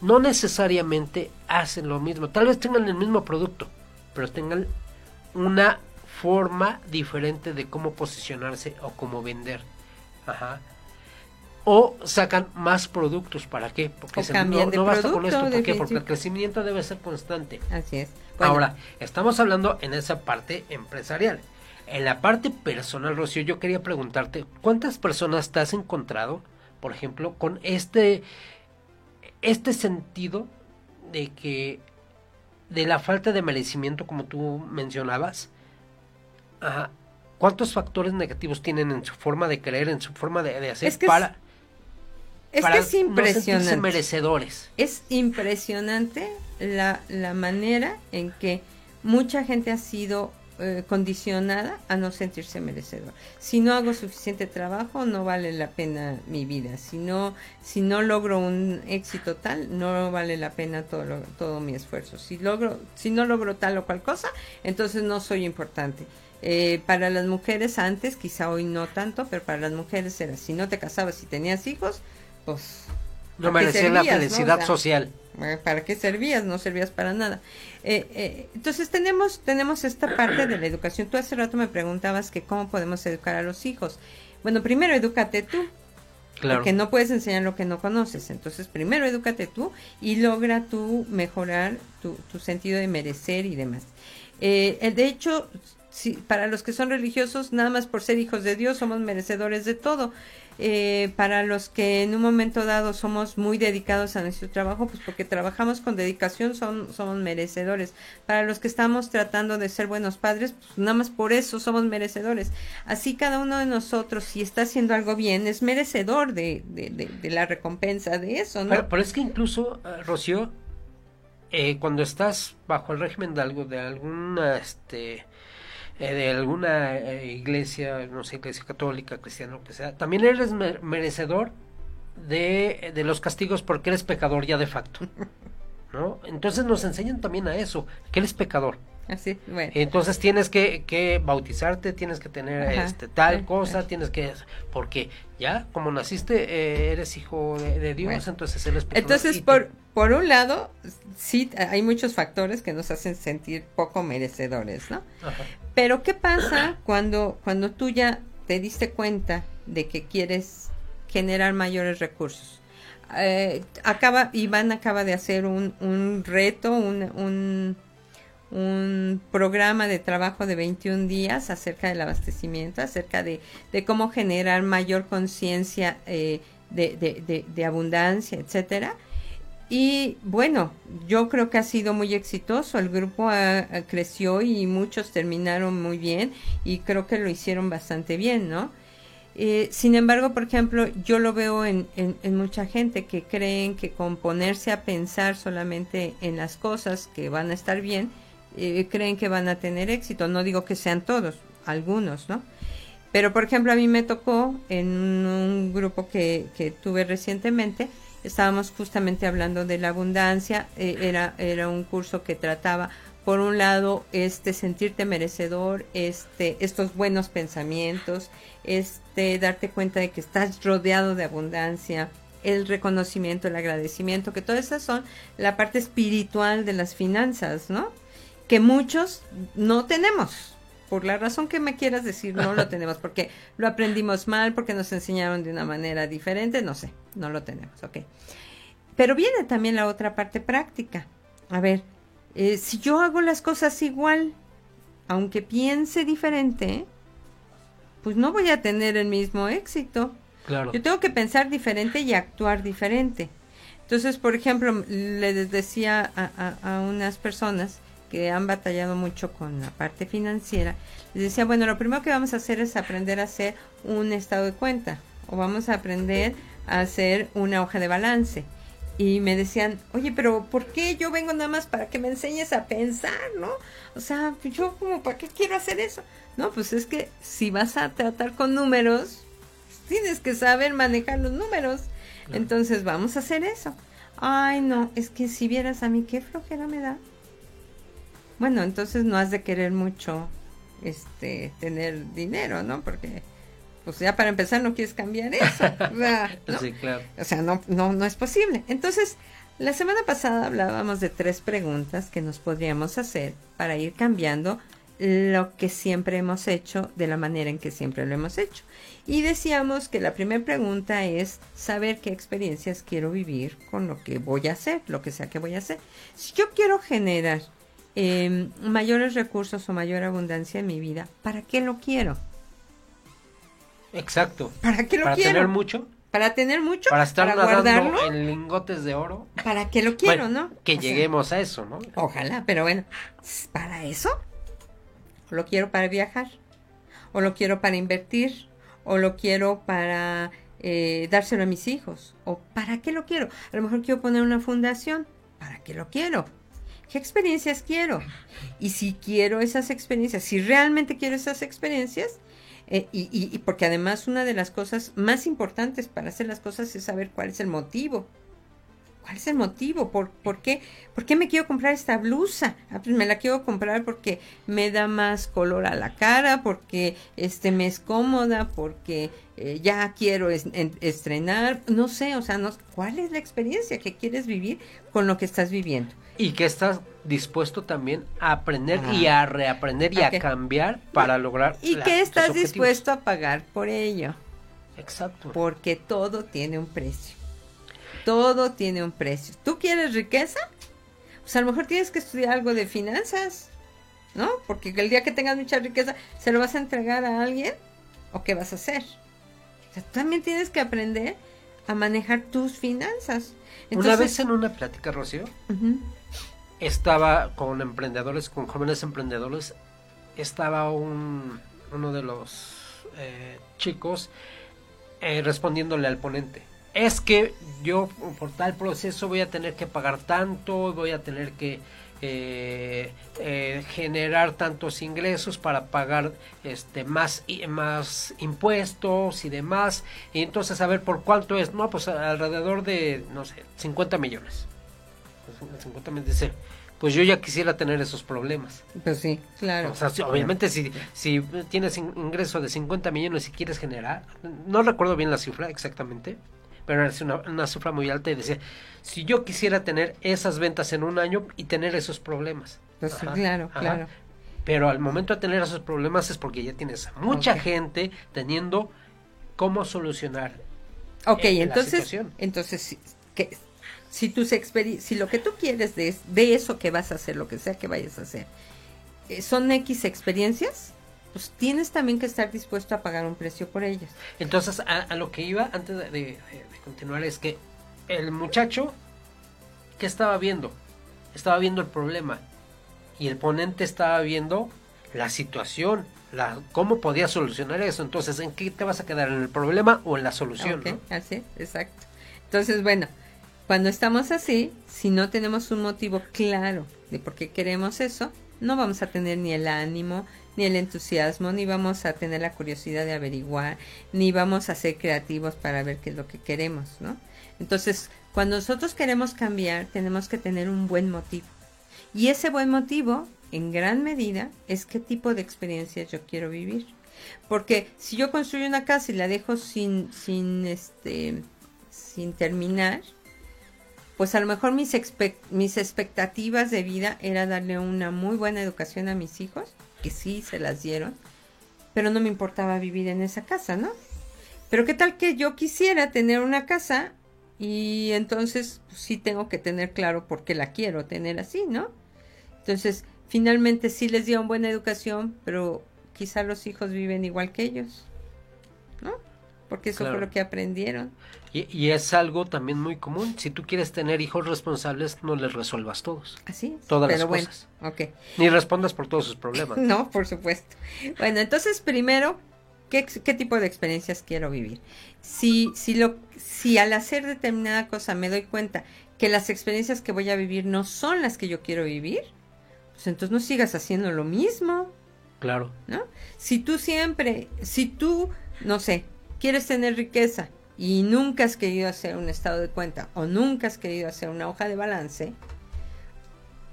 no necesariamente hacen lo mismo. Tal vez tengan el mismo producto, pero tengan una forma diferente de cómo posicionarse o cómo vender. Ajá. O sacan más productos. ¿Para qué? Porque O se- cambian no, de no basta con esto. ¿Por qué? Porque el crecimiento debe ser constante. Así es. Bueno, Ahora, estamos hablando en esa parte empresarial. En la parte personal, Rocío, yo quería preguntarte, ¿cuántas personas te has encontrado, por ejemplo, con este, este sentido de que, de la falta de merecimiento, como tú mencionabas? Ajá. ¿Cuántos factores negativos tienen en su forma de creer, en su forma de, de hacer Es que es para, es para que es no impresionante. merecedores? es impresionante la, la manera en que mucha gente ha sido eh, condicionada a no sentirse merecedor. Si no hago suficiente trabajo, no vale la pena mi vida. Si no, si no logro un éxito tal, no vale la pena todo, lo- todo mi esfuerzo. Si logro, si no logro tal o cual cosa, entonces no soy importante. Eh, para las mujeres antes, quizá hoy no tanto, pero para las mujeres era, si no te casabas y tenías hijos, pues... No ¿para qué merecía la no? felicidad O sea, social. Eh, ¿Para qué servías? No servías para nada. Eh, eh, entonces tenemos, tenemos esta parte de la educación. Tú hace rato me preguntabas que cómo podemos educar a los hijos. Bueno, primero edúcate tú, Claro. porque no puedes enseñar lo que no conoces. Entonces, primero edúcate tú y logra tú mejorar tu, tu sentido de merecer y demás. Eh, eh, de hecho, si, para los que son religiosos, nada más por ser hijos de Dios, somos merecedores de todo. Eh, para los que en un momento dado somos muy dedicados a nuestro trabajo, pues porque trabajamos con dedicación son, somos merecedores. Para los que estamos tratando de ser buenos padres, pues nada más por eso somos merecedores. Así cada uno de nosotros, si está haciendo algo bien, es merecedor de, de, de- de la recompensa de eso, ¿no? Pero, es que incluso, eh, Rocío, eh, cuando estás bajo el régimen de algo, de alguna, este, eh, de alguna eh, iglesia, no sé, iglesia católica, cristiana, lo que sea, también eres me- merecedor de, de los castigos porque eres pecador ya de facto. (laughs) ¿No? Entonces nos enseñan también a eso, que eres pecador. Así, bueno. Entonces tienes que, que bautizarte, tienes que tener Ajá, este tal sí, cosa, sí. tienes que porque ya como naciste eh, eres hijo de, de Dios, Bueno. entonces eres pecador Entonces, por, por un lado, sí, hay muchos factores que nos hacen sentir poco merecedores, ¿no? Ajá. Pero ¿qué pasa cuando, cuando tú ya te diste cuenta de que quieres generar mayores recursos? Eh, acaba, Iván acaba de hacer un, un reto, un, un, un programa de trabajo de 21 días acerca del abastecimiento, acerca de, de cómo generar mayor conciencia eh, de, de, de- abundancia, etcétera. Y bueno, yo creo que ha sido muy exitoso. El grupo ah, ah, creció y muchos terminaron muy bien y creo que lo hicieron bastante bien, ¿no? Eh, sin embargo, por ejemplo, yo lo veo en, en, en mucha gente que creen que con ponerse a pensar solamente en las cosas que van a estar bien, eh, creen que van a tener éxito. No digo que sean todos, algunos, ¿no? Pero, por ejemplo, a mí me tocó en un grupo que, que tuve recientemente, estábamos justamente hablando de la abundancia, eh, era, era un curso que trataba, por un lado, este sentirte merecedor, este, estos buenos pensamientos, este, darte cuenta de que estás rodeado de abundancia, el reconocimiento, el agradecimiento, que todas esas son la parte espiritual de las finanzas, ¿no? Que muchos no tenemos. Por la razón que me quieras decir, no lo (laughs) tenemos, porque lo aprendimos mal, porque nos enseñaron de una manera diferente, no sé, no lo tenemos, ok. Pero viene también la otra parte práctica. A ver, eh, si yo hago las cosas igual, aunque piense diferente, pues no voy a tener el mismo éxito. Claro. Yo tengo que pensar diferente y actuar diferente. Entonces, por ejemplo, les decía a, a- a unas personas que han batallado mucho con la parte financiera, les decía, bueno, lo primero que vamos a hacer es aprender a hacer un estado de cuenta o vamos a aprender a hacer una hoja de balance. Y me decían, oye, pero ¿por qué yo vengo nada más para que me enseñes a pensar, no? O sea, yo como, ¿para qué quiero hacer eso? No, pues es que si vas a tratar con números, tienes que saber manejar los números. Entonces vamos a hacer eso. Ay, no, es que si vieras a mí qué flojera me da. Bueno, entonces no has de querer mucho este tener dinero, ¿no? Porque pues ya para empezar no quieres cambiar eso. O sea, (laughs) ¿no? Sí, claro. O sea, no, no, no es posible. Entonces, la semana pasada hablábamos de tres preguntas que nos podríamos hacer para ir cambiando lo que siempre hemos hecho de la manera en que siempre lo hemos hecho. Y decíamos que la primera pregunta es saber qué experiencias quiero vivir con lo que voy a hacer, lo que sea que voy a hacer. Si yo quiero generar eh, mayores recursos o mayor abundancia en mi vida, ¿para qué lo quiero? Exacto. ¿Para qué lo Para quiero? tener mucho, Para tener mucho, para estar guardarlo, en lingotes de oro. ¿para qué lo quiero, Bueno, no? Que O sea, lleguemos a eso, ¿no? Ojalá, pero bueno, ¿para eso? ¿O lo quiero para viajar? ¿O lo quiero para invertir? ¿O lo quiero para eh, dárselo a mis hijos? ¿O para qué lo quiero? A lo mejor quiero poner una fundación. ¿Para qué lo quiero? ¿Qué experiencias quiero? Y si quiero esas experiencias, si realmente quiero esas experiencias, eh, y, porque además una de las cosas más importantes para hacer las cosas es saber cuál es el motivo. ¿Cuál es el motivo? ¿Por, por, qué, ¿Por qué me quiero comprar esta blusa? Ah, pues me la quiero comprar porque me da más color a la cara, porque este me es cómoda, porque eh, ya quiero es- en- estrenar, no sé, o sea, no, ¿cuál es la experiencia que quieres vivir con lo que estás viviendo? Y que estás dispuesto también a aprender Ah. y a reaprender y a cambiar para lograr. ¿Y la- tus estás dispuesto a pagar por ello? Exacto. Porque todo tiene un precio. Todo tiene un precio. ¿Tú quieres riqueza? Pues a lo mejor tienes que estudiar algo de finanzas, ¿no? Porque el día que tengas mucha riqueza, ¿se lo vas a entregar a alguien? ¿O qué vas a hacer? O sea, tú también tienes que aprender a manejar tus finanzas. una vez en una plática, Rocío, estaba con emprendedores, con jóvenes emprendedores, estaba un, uno de los eh, chicos eh, respondiéndole al ponente. Es que yo por tal proceso voy a tener que pagar tanto, voy a tener que eh, eh, generar tantos ingresos para pagar este más y más impuestos y demás. Y entonces a ver por cuánto es no pues alrededor de no sé 50 millones 50 millones dice pues yo ya quisiera tener esos problemas Pues sí, claro. o sea, si- obviamente si, si tienes in- ingreso de 50 millones y quieres generar, no recuerdo bien la cifra exactamente, pero es una, una cifra muy alta y decía, si yo quisiera tener esas ventas en un año y tener esos problemas. Pues Ajá, claro, ajá. claro. Pero al momento de tener esos problemas es porque ya tienes a mucha gente teniendo cómo solucionar. Ok, la entonces, situación. entonces que, si tus experi- si lo que tú quieres de, de eso que vas a hacer, lo que sea que vayas a hacer, eh, son X experiencias, pues tienes también que estar dispuesto a pagar un precio por ellas. Entonces, a, a lo que iba antes de, de- de continuar es que el muchacho, ¿qué estaba viendo? Estaba viendo el problema y el ponente estaba viendo la situación, la, cómo podía solucionar eso. Entonces, ¿en qué te vas a quedar? ¿En el problema o en la solución? No? así, exacto. Entonces, bueno, cuando estamos así, si no tenemos un motivo claro de por qué queremos eso, no vamos a tener ni el ánimo, ni el entusiasmo, ni vamos a tener la curiosidad de averiguar, ni vamos a ser creativos para ver qué es lo que queremos, ¿no? Entonces, cuando nosotros queremos cambiar, tenemos que tener un buen motivo. Y ese buen motivo, en gran medida, es qué tipo de experiencias yo quiero vivir. Porque si yo construyo una casa y la dejo sin, sin, este, sin terminar, pues a lo mejor mis, expe- mis expectativas de vida era darle una muy buena educación a mis hijos, que sí se las dieron, pero no me importaba vivir en esa casa, ¿no? Pero qué tal que yo quisiera tener una casa y entonces pues, sí tengo que tener claro por qué la quiero tener así, ¿no? Entonces, finalmente sí les dieron buena educación, pero quizá los hijos viven igual que ellos. Porque eso Claro. fue lo que aprendieron. Y, y es algo también muy común. Si tú quieres tener hijos responsables, no les resuelvas todos. Así es. Todas las bueno, cosas. ok. Ni respondas por todos sus problemas. (laughs) No, por supuesto. Bueno, entonces primero, ¿qué, qué tipo de experiencias quiero vivir? Si, si, lo, si al hacer determinada cosa me doy cuenta que las experiencias que voy a vivir no son las que yo quiero vivir, pues entonces no sigas haciendo lo mismo, Claro. ¿no? Si tú siempre, si tú, no sé, quieres tener riqueza y nunca has querido hacer un estado de cuenta o nunca has querido hacer una hoja de balance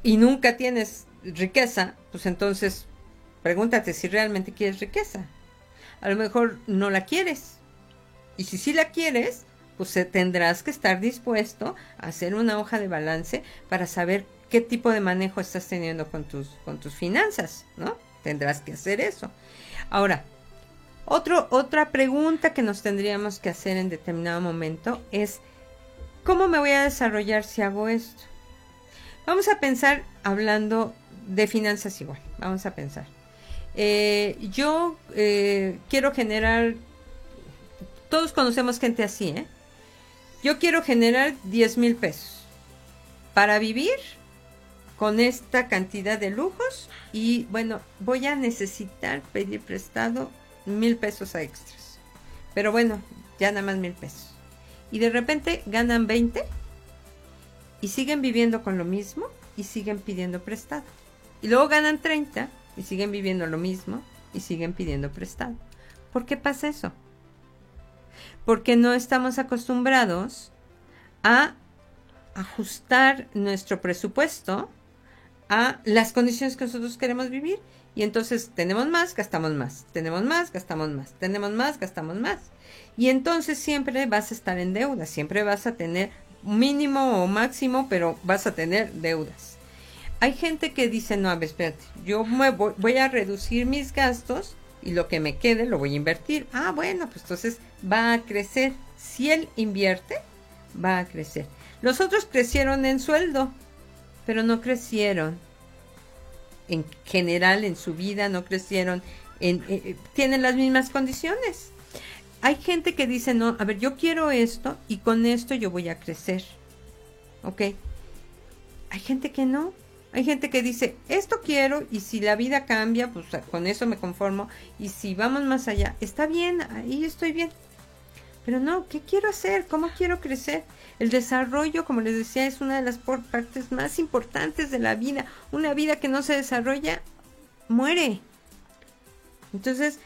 y nunca tienes riqueza, pues entonces pregúntate si realmente quieres riqueza. A lo mejor no la quieres. Y si sí la quieres, pues tendrás que estar dispuesto a hacer una hoja de balance para saber qué tipo de manejo estás teniendo con tus, con tus finanzas, ¿no? Tendrás que hacer eso. Ahora, otra pregunta que nos tendríamos que hacer en determinado momento es, ¿cómo me voy a desarrollar si hago esto? Vamos a pensar hablando de finanzas igual, vamos a pensar. Eh, yo eh, quiero generar, todos conocemos gente así, ¿eh? Yo quiero generar 10 mil pesos para vivir con esta cantidad de lujos y bueno, voy a necesitar pedir prestado mil pesos a extras. Pero bueno, ya nada más mil pesos. Y de repente ganan 20 y siguen viviendo con lo mismo y siguen pidiendo prestado. Y luego ganan 30 y siguen viviendo lo mismo y siguen pidiendo prestado. ¿Por qué pasa eso? Porque no estamos acostumbrados a ajustar nuestro presupuesto a las condiciones que nosotros queremos vivir. Y entonces tenemos más, gastamos más. Tenemos más, gastamos más. Tenemos más, gastamos más. Y entonces siempre vas a estar en deuda. Siempre vas a tener mínimo o máximo, pero vas a tener deudas. Hay gente que dice, no, a ver, espérate, yo voy, voy a reducir mis gastos y lo que me quede lo voy a invertir. Ah, bueno, pues entonces va a crecer. Si él invierte, va a crecer. Los otros crecieron en sueldo, pero no crecieron en general en su vida, no crecieron, en, eh, tienen las mismas condiciones. Hay gente que dice, no, a ver, yo quiero esto y con esto yo voy a crecer. ¿Ok? Hay gente que no. Hay gente que dice, esto quiero y si la vida cambia, pues con eso me conformo. Y si vamos más allá, está bien, ahí estoy bien. Pero no, ¿qué quiero hacer? ¿Cómo quiero crecer? El desarrollo, como les decía, es una de las partes más importantes de la vida. Una vida que no se desarrolla, muere. Entonces,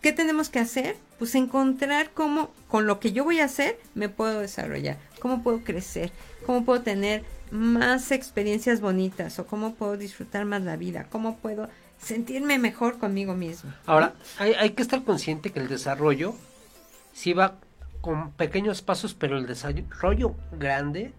¿qué tenemos que hacer? Pues encontrar cómo, con lo que yo voy a hacer, me puedo desarrollar. ¿Cómo puedo crecer? ¿Cómo puedo tener más experiencias bonitas? ¿O cómo puedo disfrutar más la vida? ¿Cómo puedo sentirme mejor conmigo mismo? Ahora, hay, hay que estar consciente que el desarrollo sí va con pequeños pasos, pero el desarrollo grande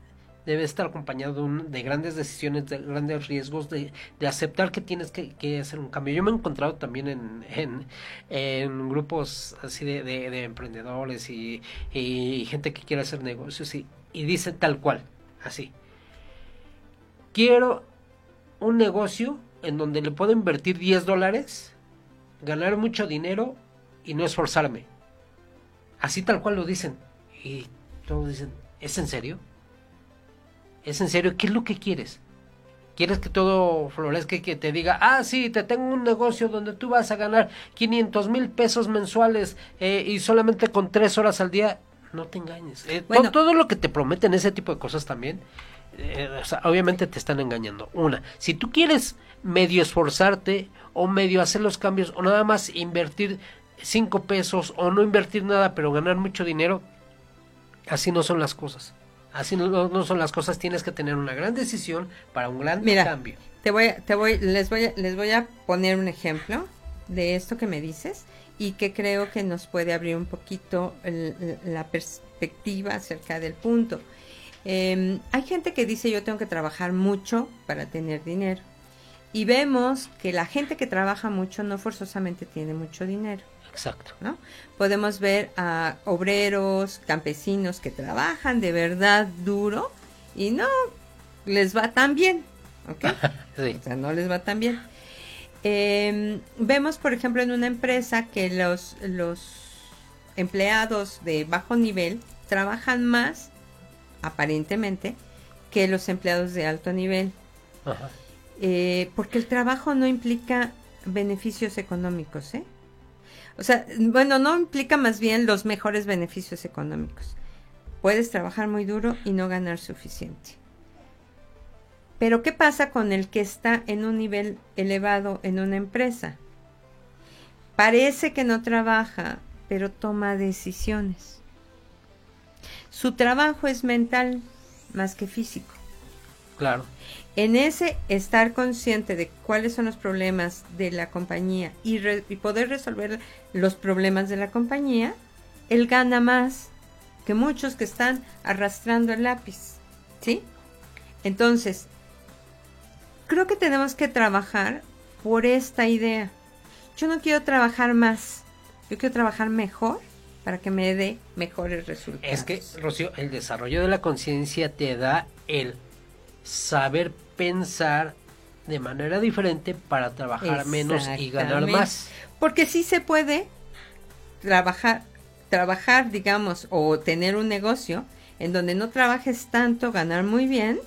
debe estar acompañado de, grandes decisiones, de grandes riesgos, de, de aceptar que tienes que, que hacer un cambio. Yo me he encontrado también en, en, en grupos así de, de- de emprendedores y, y gente que quiere hacer negocios y, y dice tal cual, así. Quiero un negocio en donde le puedo invertir 10 dólares, ganar mucho dinero y no esforzarme. Así tal cual lo dicen. Y todos dicen, ¿es en serio? ¿Es en serio? ¿Qué es lo que quieres? ¿Quieres que todo florezca y que te diga, ah, sí, te tengo un negocio donde tú vas a ganar 500 mil pesos mensuales eh, y solamente con tres horas al día? No te engañes. Eh, todo lo que te prometen ese tipo de cosas también, eh, o sea, obviamente te están engañando. Una, si tú quieres medio esforzarte o medio hacer los cambios o nada más invertir cinco pesos o no invertir nada pero ganar mucho dinero, así no son las cosas. Así no, son las cosas. Tienes que tener una gran decisión para un gran Mira, cambio. Te voy, te voy, les voy, a, les voy a poner un ejemplo de esto que me dices y que creo que nos puede abrir un poquito el- la perspectiva acerca del punto. Eh, hay gente que dice yo tengo que trabajar mucho para tener dinero y vemos que la gente que trabaja mucho no forzosamente tiene mucho dinero. Exacto. ¿no? Podemos ver a obreros, campesinos que trabajan de verdad duro y no les va tan bien, ¿ok? (laughs) Sí. O sea, no les va tan bien. Eh, vemos, por ejemplo, en una empresa que los, los empleados de bajo nivel trabajan más, aparentemente, que los empleados de alto nivel. Ajá. Eh, porque el trabajo no implica beneficios económicos, ¿eh? O sea, bueno, no implica más bien los mejores beneficios económicos. Puedes trabajar muy duro y no ganar suficiente. Pero ¿qué pasa con el que está en un nivel elevado en una empresa? Parece que no trabaja, pero toma decisiones. Su trabajo es mental más que físico. Claro. En ese estar consciente de cuáles son los problemas de la compañía y, re- y poder resolver los problemas de la compañía, él gana más que muchos que están arrastrando el lápiz. ¿Sí? Entonces, creo que tenemos que trabajar por esta idea. Yo no quiero trabajar más, yo quiero trabajar mejor para que me dé mejores resultados. Es que, Rocío, el desarrollo de la conciencia te da el saber pensar de manera diferente para trabajar menos y ganar más. Porque sí se puede trabajar, trabajar, digamos, o tener un negocio en donde no trabajes tanto, ganar muy bien,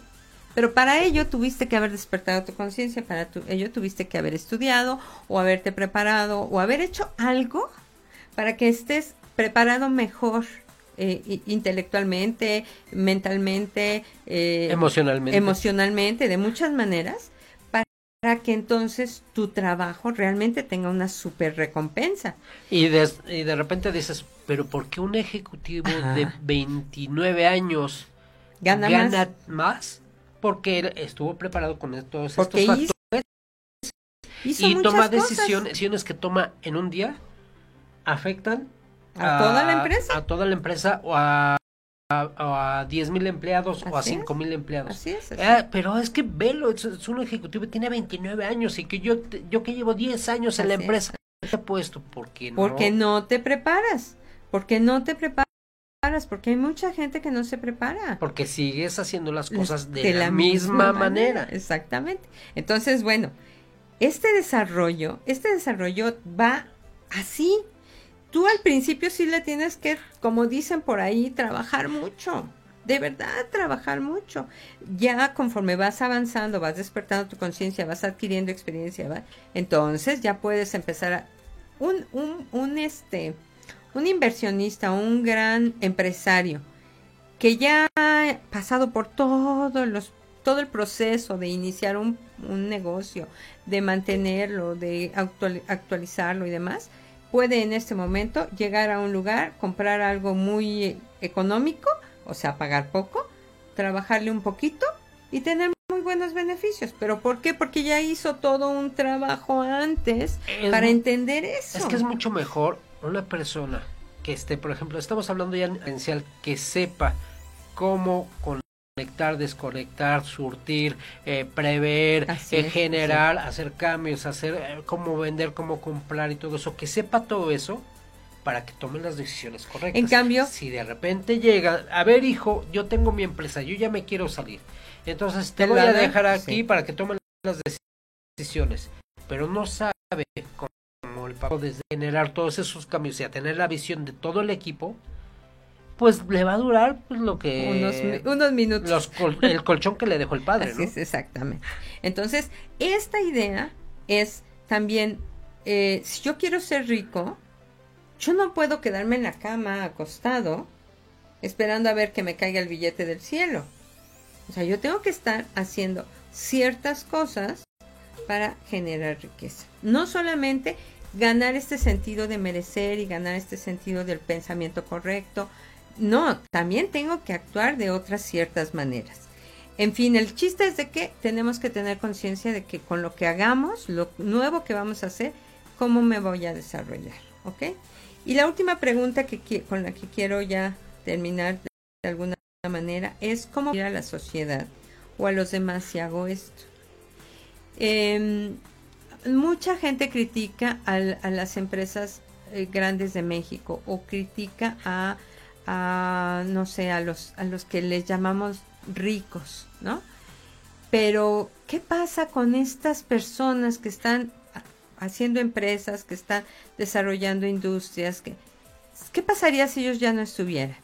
pero para ello tuviste que haber despertado tu conciencia, para tu- ello tuviste que haber estudiado o haberte preparado o haber hecho algo para que estés preparado mejor eh, intelectualmente, mentalmente, eh, Emocionalmente. emocionalmente, de muchas maneras, para, que entonces tu trabajo realmente tenga una super recompensa. Y de, y de repente dices, pero ¿por qué un ejecutivo Ajá. de 29 años Gana, gana más. más? Porque él estuvo preparado con todos Porque estos hizo factores Hizo y toma decisiones que toma en un día afectan ¿A toda la empresa? A toda la empresa o a, a, 10 mil empleados o a es. 5 mil empleados. Así es. así Ah, pero es que velo, es, es un ejecutivo, tiene 29 años y que yo, te- yo que llevo 10 años en la Así es. empresa, he puesto porque no. Porque no te preparas. Porque no te preparas. Porque hay mucha gente que no se prepara. Porque sigues haciendo las cosas de, De la, misma, manera. Exactamente. Entonces, bueno, este desarrollo, este desarrollo va así. Tú al principio sí le tienes que, como dicen por ahí, trabajar mucho. De verdad, trabajar mucho. Ya conforme vas avanzando, vas despertando tu conciencia, vas adquiriendo experiencia, entonces ya puedes empezar a... Un, un, un, este, un inversionista, un gran empresario, que ya ha pasado por todos los todo el proceso de iniciar un, un negocio, de mantenerlo, de actual- actualizarlo y demás, puede en este momento llegar a un lugar, comprar algo muy económico, o sea, pagar poco, trabajarle un poquito y tener muy buenos beneficios. ¿Pero por qué? Porque ya hizo todo un trabajo antes Es para entender eso. Es que es mucho mejor una persona que esté, por ejemplo, estamos hablando ya en esencial, que sepa cómo conectar, desconectar, surtir, eh, prever, eh, generar, hacer cambios, hacer eh, cómo vender, cómo comprar y todo eso, que sepa todo eso para que tome las decisiones correctas. En cambio- si de repente llega, a ver hijo, yo tengo mi empresa, yo ya me quiero salir, entonces te Te voy a dejar aquí sí. para que tome las decisiones, pero no sabe como el papá desde generar todos esos cambios y a tener la visión de todo el equipo, pues le va a durar pues, lo que unos, mi- unos minutos. los col- el colchón que le dejó el padre, Así ¿no? es, exactamente. Entonces, esta idea es también, eh, si yo quiero ser rico, yo no puedo quedarme en la cama acostado esperando a ver que me caiga el billete del cielo. O sea, yo tengo que estar haciendo ciertas cosas para generar riqueza. No solamente ganar este sentido de merecer y ganar este sentido del pensamiento correcto. No, también tengo que actuar de otras ciertas maneras. En fin, el chiste es de que tenemos que tener conciencia de que con lo que hagamos, lo nuevo que vamos a hacer, cómo me voy a desarrollar, ¿ok? Y la última pregunta que con la que quiero ya terminar de alguna manera es cómo ir a la sociedad o a los demás si hago esto. Em, mucha gente critica a las empresas eh, grandes de México o critica a, a, no sé, a los, a los que les llamamos ricos, ¿no? Pero, ¿qué pasa con estas personas que están ha- haciendo empresas, que están desarrollando industrias, que ¿qué pasaría si ellos ya no estuvieran?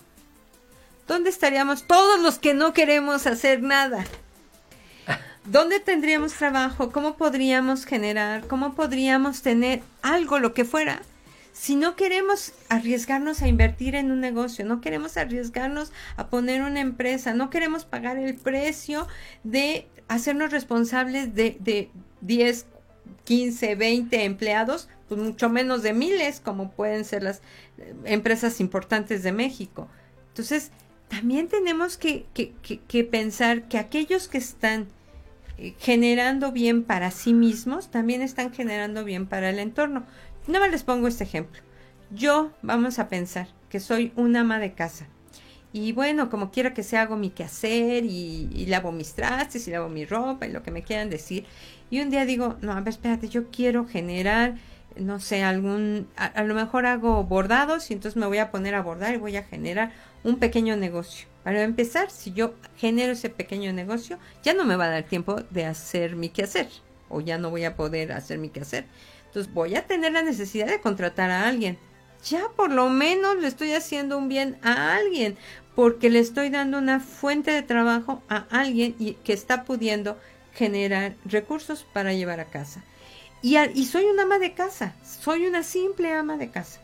¿Dónde estaríamos todos los que no queremos hacer nada? ¿Dónde tendríamos trabajo? ¿Cómo podríamos generar? ¿Cómo podríamos tener algo, lo que fuera? Si no queremos arriesgarnos a invertir en un negocio, no queremos arriesgarnos a poner una empresa, no queremos pagar el precio de hacernos responsables de, de 10, 15, 20 empleados, pues mucho menos de miles, como pueden ser las eh, empresas importantes de México. Entonces, también tenemos que, que, que pensar que aquellos que están eh, generando bien para sí mismos, también están generando bien para el entorno. No me les pongo este ejemplo. Yo, vamos a pensar que soy una ama de casa. Y bueno, como quiera que sea, hago mi quehacer y, lavo mis trastes y lavo mi ropa y lo que me quieran decir. Y un día digo, no, a ver, espérate, yo quiero generar, no sé, algún, a, a lo mejor hago bordados y entonces me voy a poner a bordar y voy a generar un pequeño negocio. Para empezar, si yo genero ese pequeño negocio, ya no me va a dar tiempo de hacer mi quehacer o ya no voy a poder hacer mi quehacer. Entonces voy a tener la necesidad de contratar a alguien. Ya por lo menos le estoy haciendo un bien a alguien porque le estoy dando una fuente de trabajo a alguien y, que está pudiendo generar recursos para llevar a casa. Y, y soy una ama de casa, soy una simple ama de casa.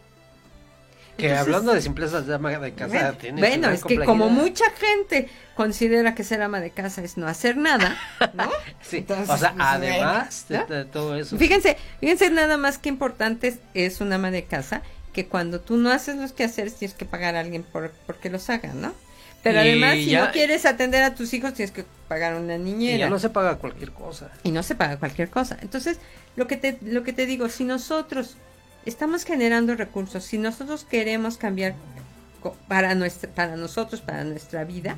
Que Entonces, hablando de simpleza de ama de casa, bueno, tiene bueno es que como mucha gente considera que ser ama de casa es no hacer nada, ¿no? (laughs) sí, Entonces, o sea, pues, además ¿no? de, de, todo eso. Fíjense, fíjense nada más que importante es, una ama de casa, que cuando tú no haces los quehaceres tienes que pagar a alguien por porque los haga, ¿no? Pero Y además, si ya- no quieres atender a tus hijos, tienes que pagar una Y niñera. ya no se paga cualquier cosa. y no se paga cualquier cosa. Entonces, lo que te, lo que te digo, si nosotros estamos generando recursos, si nosotros queremos cambiar para, para nosotros, para nuestra vida,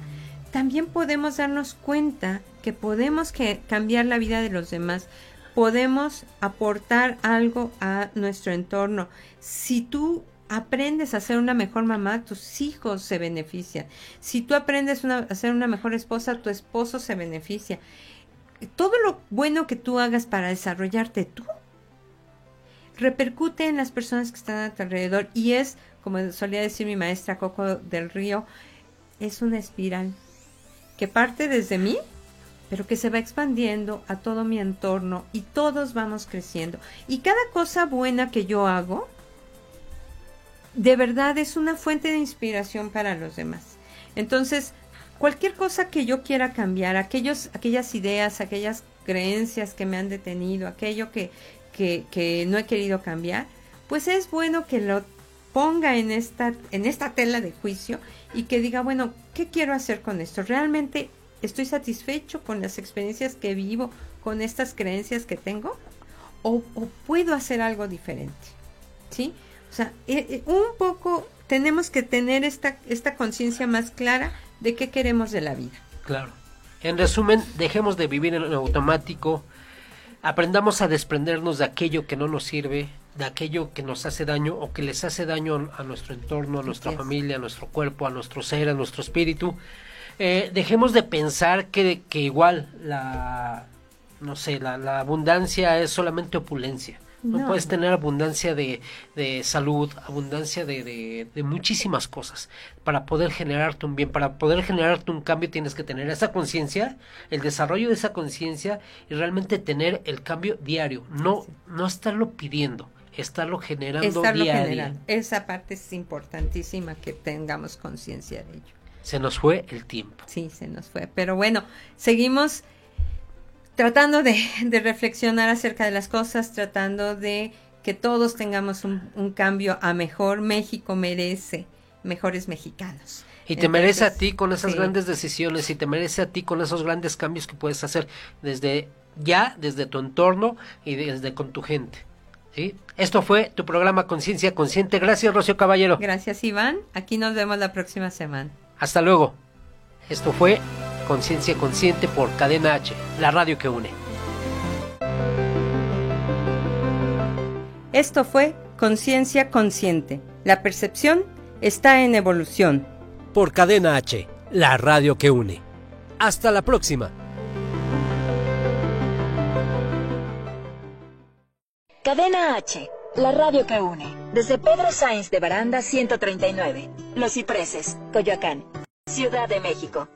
también podemos darnos cuenta que podemos que cambiar la vida de los demás, podemos aportar algo a nuestro entorno. Si tú aprendes a ser una mejor mamá, tus hijos se benefician. Si tú aprendes a ser una mejor esposa, tu esposo se beneficia todo lo bueno que tú hagas para desarrollarte tú repercute en las personas que están a tu alrededor y es, como solía decir mi maestra Coco del Río, es una espiral que parte desde mí, pero que se va expandiendo a todo mi entorno y todos vamos creciendo. Y cada cosa buena que yo hago, de verdad es una fuente de inspiración para los demás. Entonces, cualquier cosa que yo quiera cambiar, aquellos, aquellas ideas, aquellas creencias que me han detenido, aquello que, que, no he querido cambiar, pues es bueno que lo ponga en esta, en esta tela de juicio y que diga, bueno, ¿qué quiero hacer con esto? ¿Realmente estoy satisfecho con las experiencias que vivo, con estas creencias que tengo? ¿O, o puedo hacer algo diferente? ¿Sí? O sea, eh, eh, un poco tenemos que tener esta, esta conciencia más clara de qué queremos de la vida. Claro. En resumen, dejemos de vivir en automático, aprendamos a desprendernos de aquello que no nos sirve, de aquello que nos hace daño o que les hace daño a nuestro entorno, a nuestra familia, a nuestro cuerpo, a nuestro ser, a nuestro espíritu. Eh, dejemos de pensar que, que igual la, no sé, la, la abundancia es solamente opulencia. No, No. puedes tener abundancia de, de salud, abundancia de, de, de muchísimas cosas. Para poder generarte un bien, para poder generarte un cambio, tienes que tener esa conciencia, el desarrollo de esa conciencia y realmente tener el cambio diario. No, no estarlo pidiendo, estarlo generando Estarlo día a generando. día. Esa parte es importantísima que tengamos conciencia de ello. Se nos fue el tiempo. Sí, se nos fue. Pero bueno, seguimos tratando de, (laughs) de reflexionar acerca de las cosas, tratando de que todos tengamos un, un cambio a mejor. México merece mejores mexicanos. Y te merece a ti con esas sí. grandes decisiones y te merece a ti con esos grandes cambios que puedes hacer desde ya, desde tu entorno y desde con tu gente. ¿sí? Esto fue tu programa Conciencia Consciente. Gracias, Rocío Caballero. Gracias, Iván. Aquí nos vemos la próxima semana. Hasta luego. Esto fue Conciencia Consciente por Cadena H, la radio que une. Esto fue Conciencia Consciente. La percepción está en evolución. Por Cadena H, la radio que une. Hasta la próxima. Cadena H, La radio que une. Desde Pedro Sainz de Baranda 139. Los Cipreses, Coyoacán, Ciudad de México.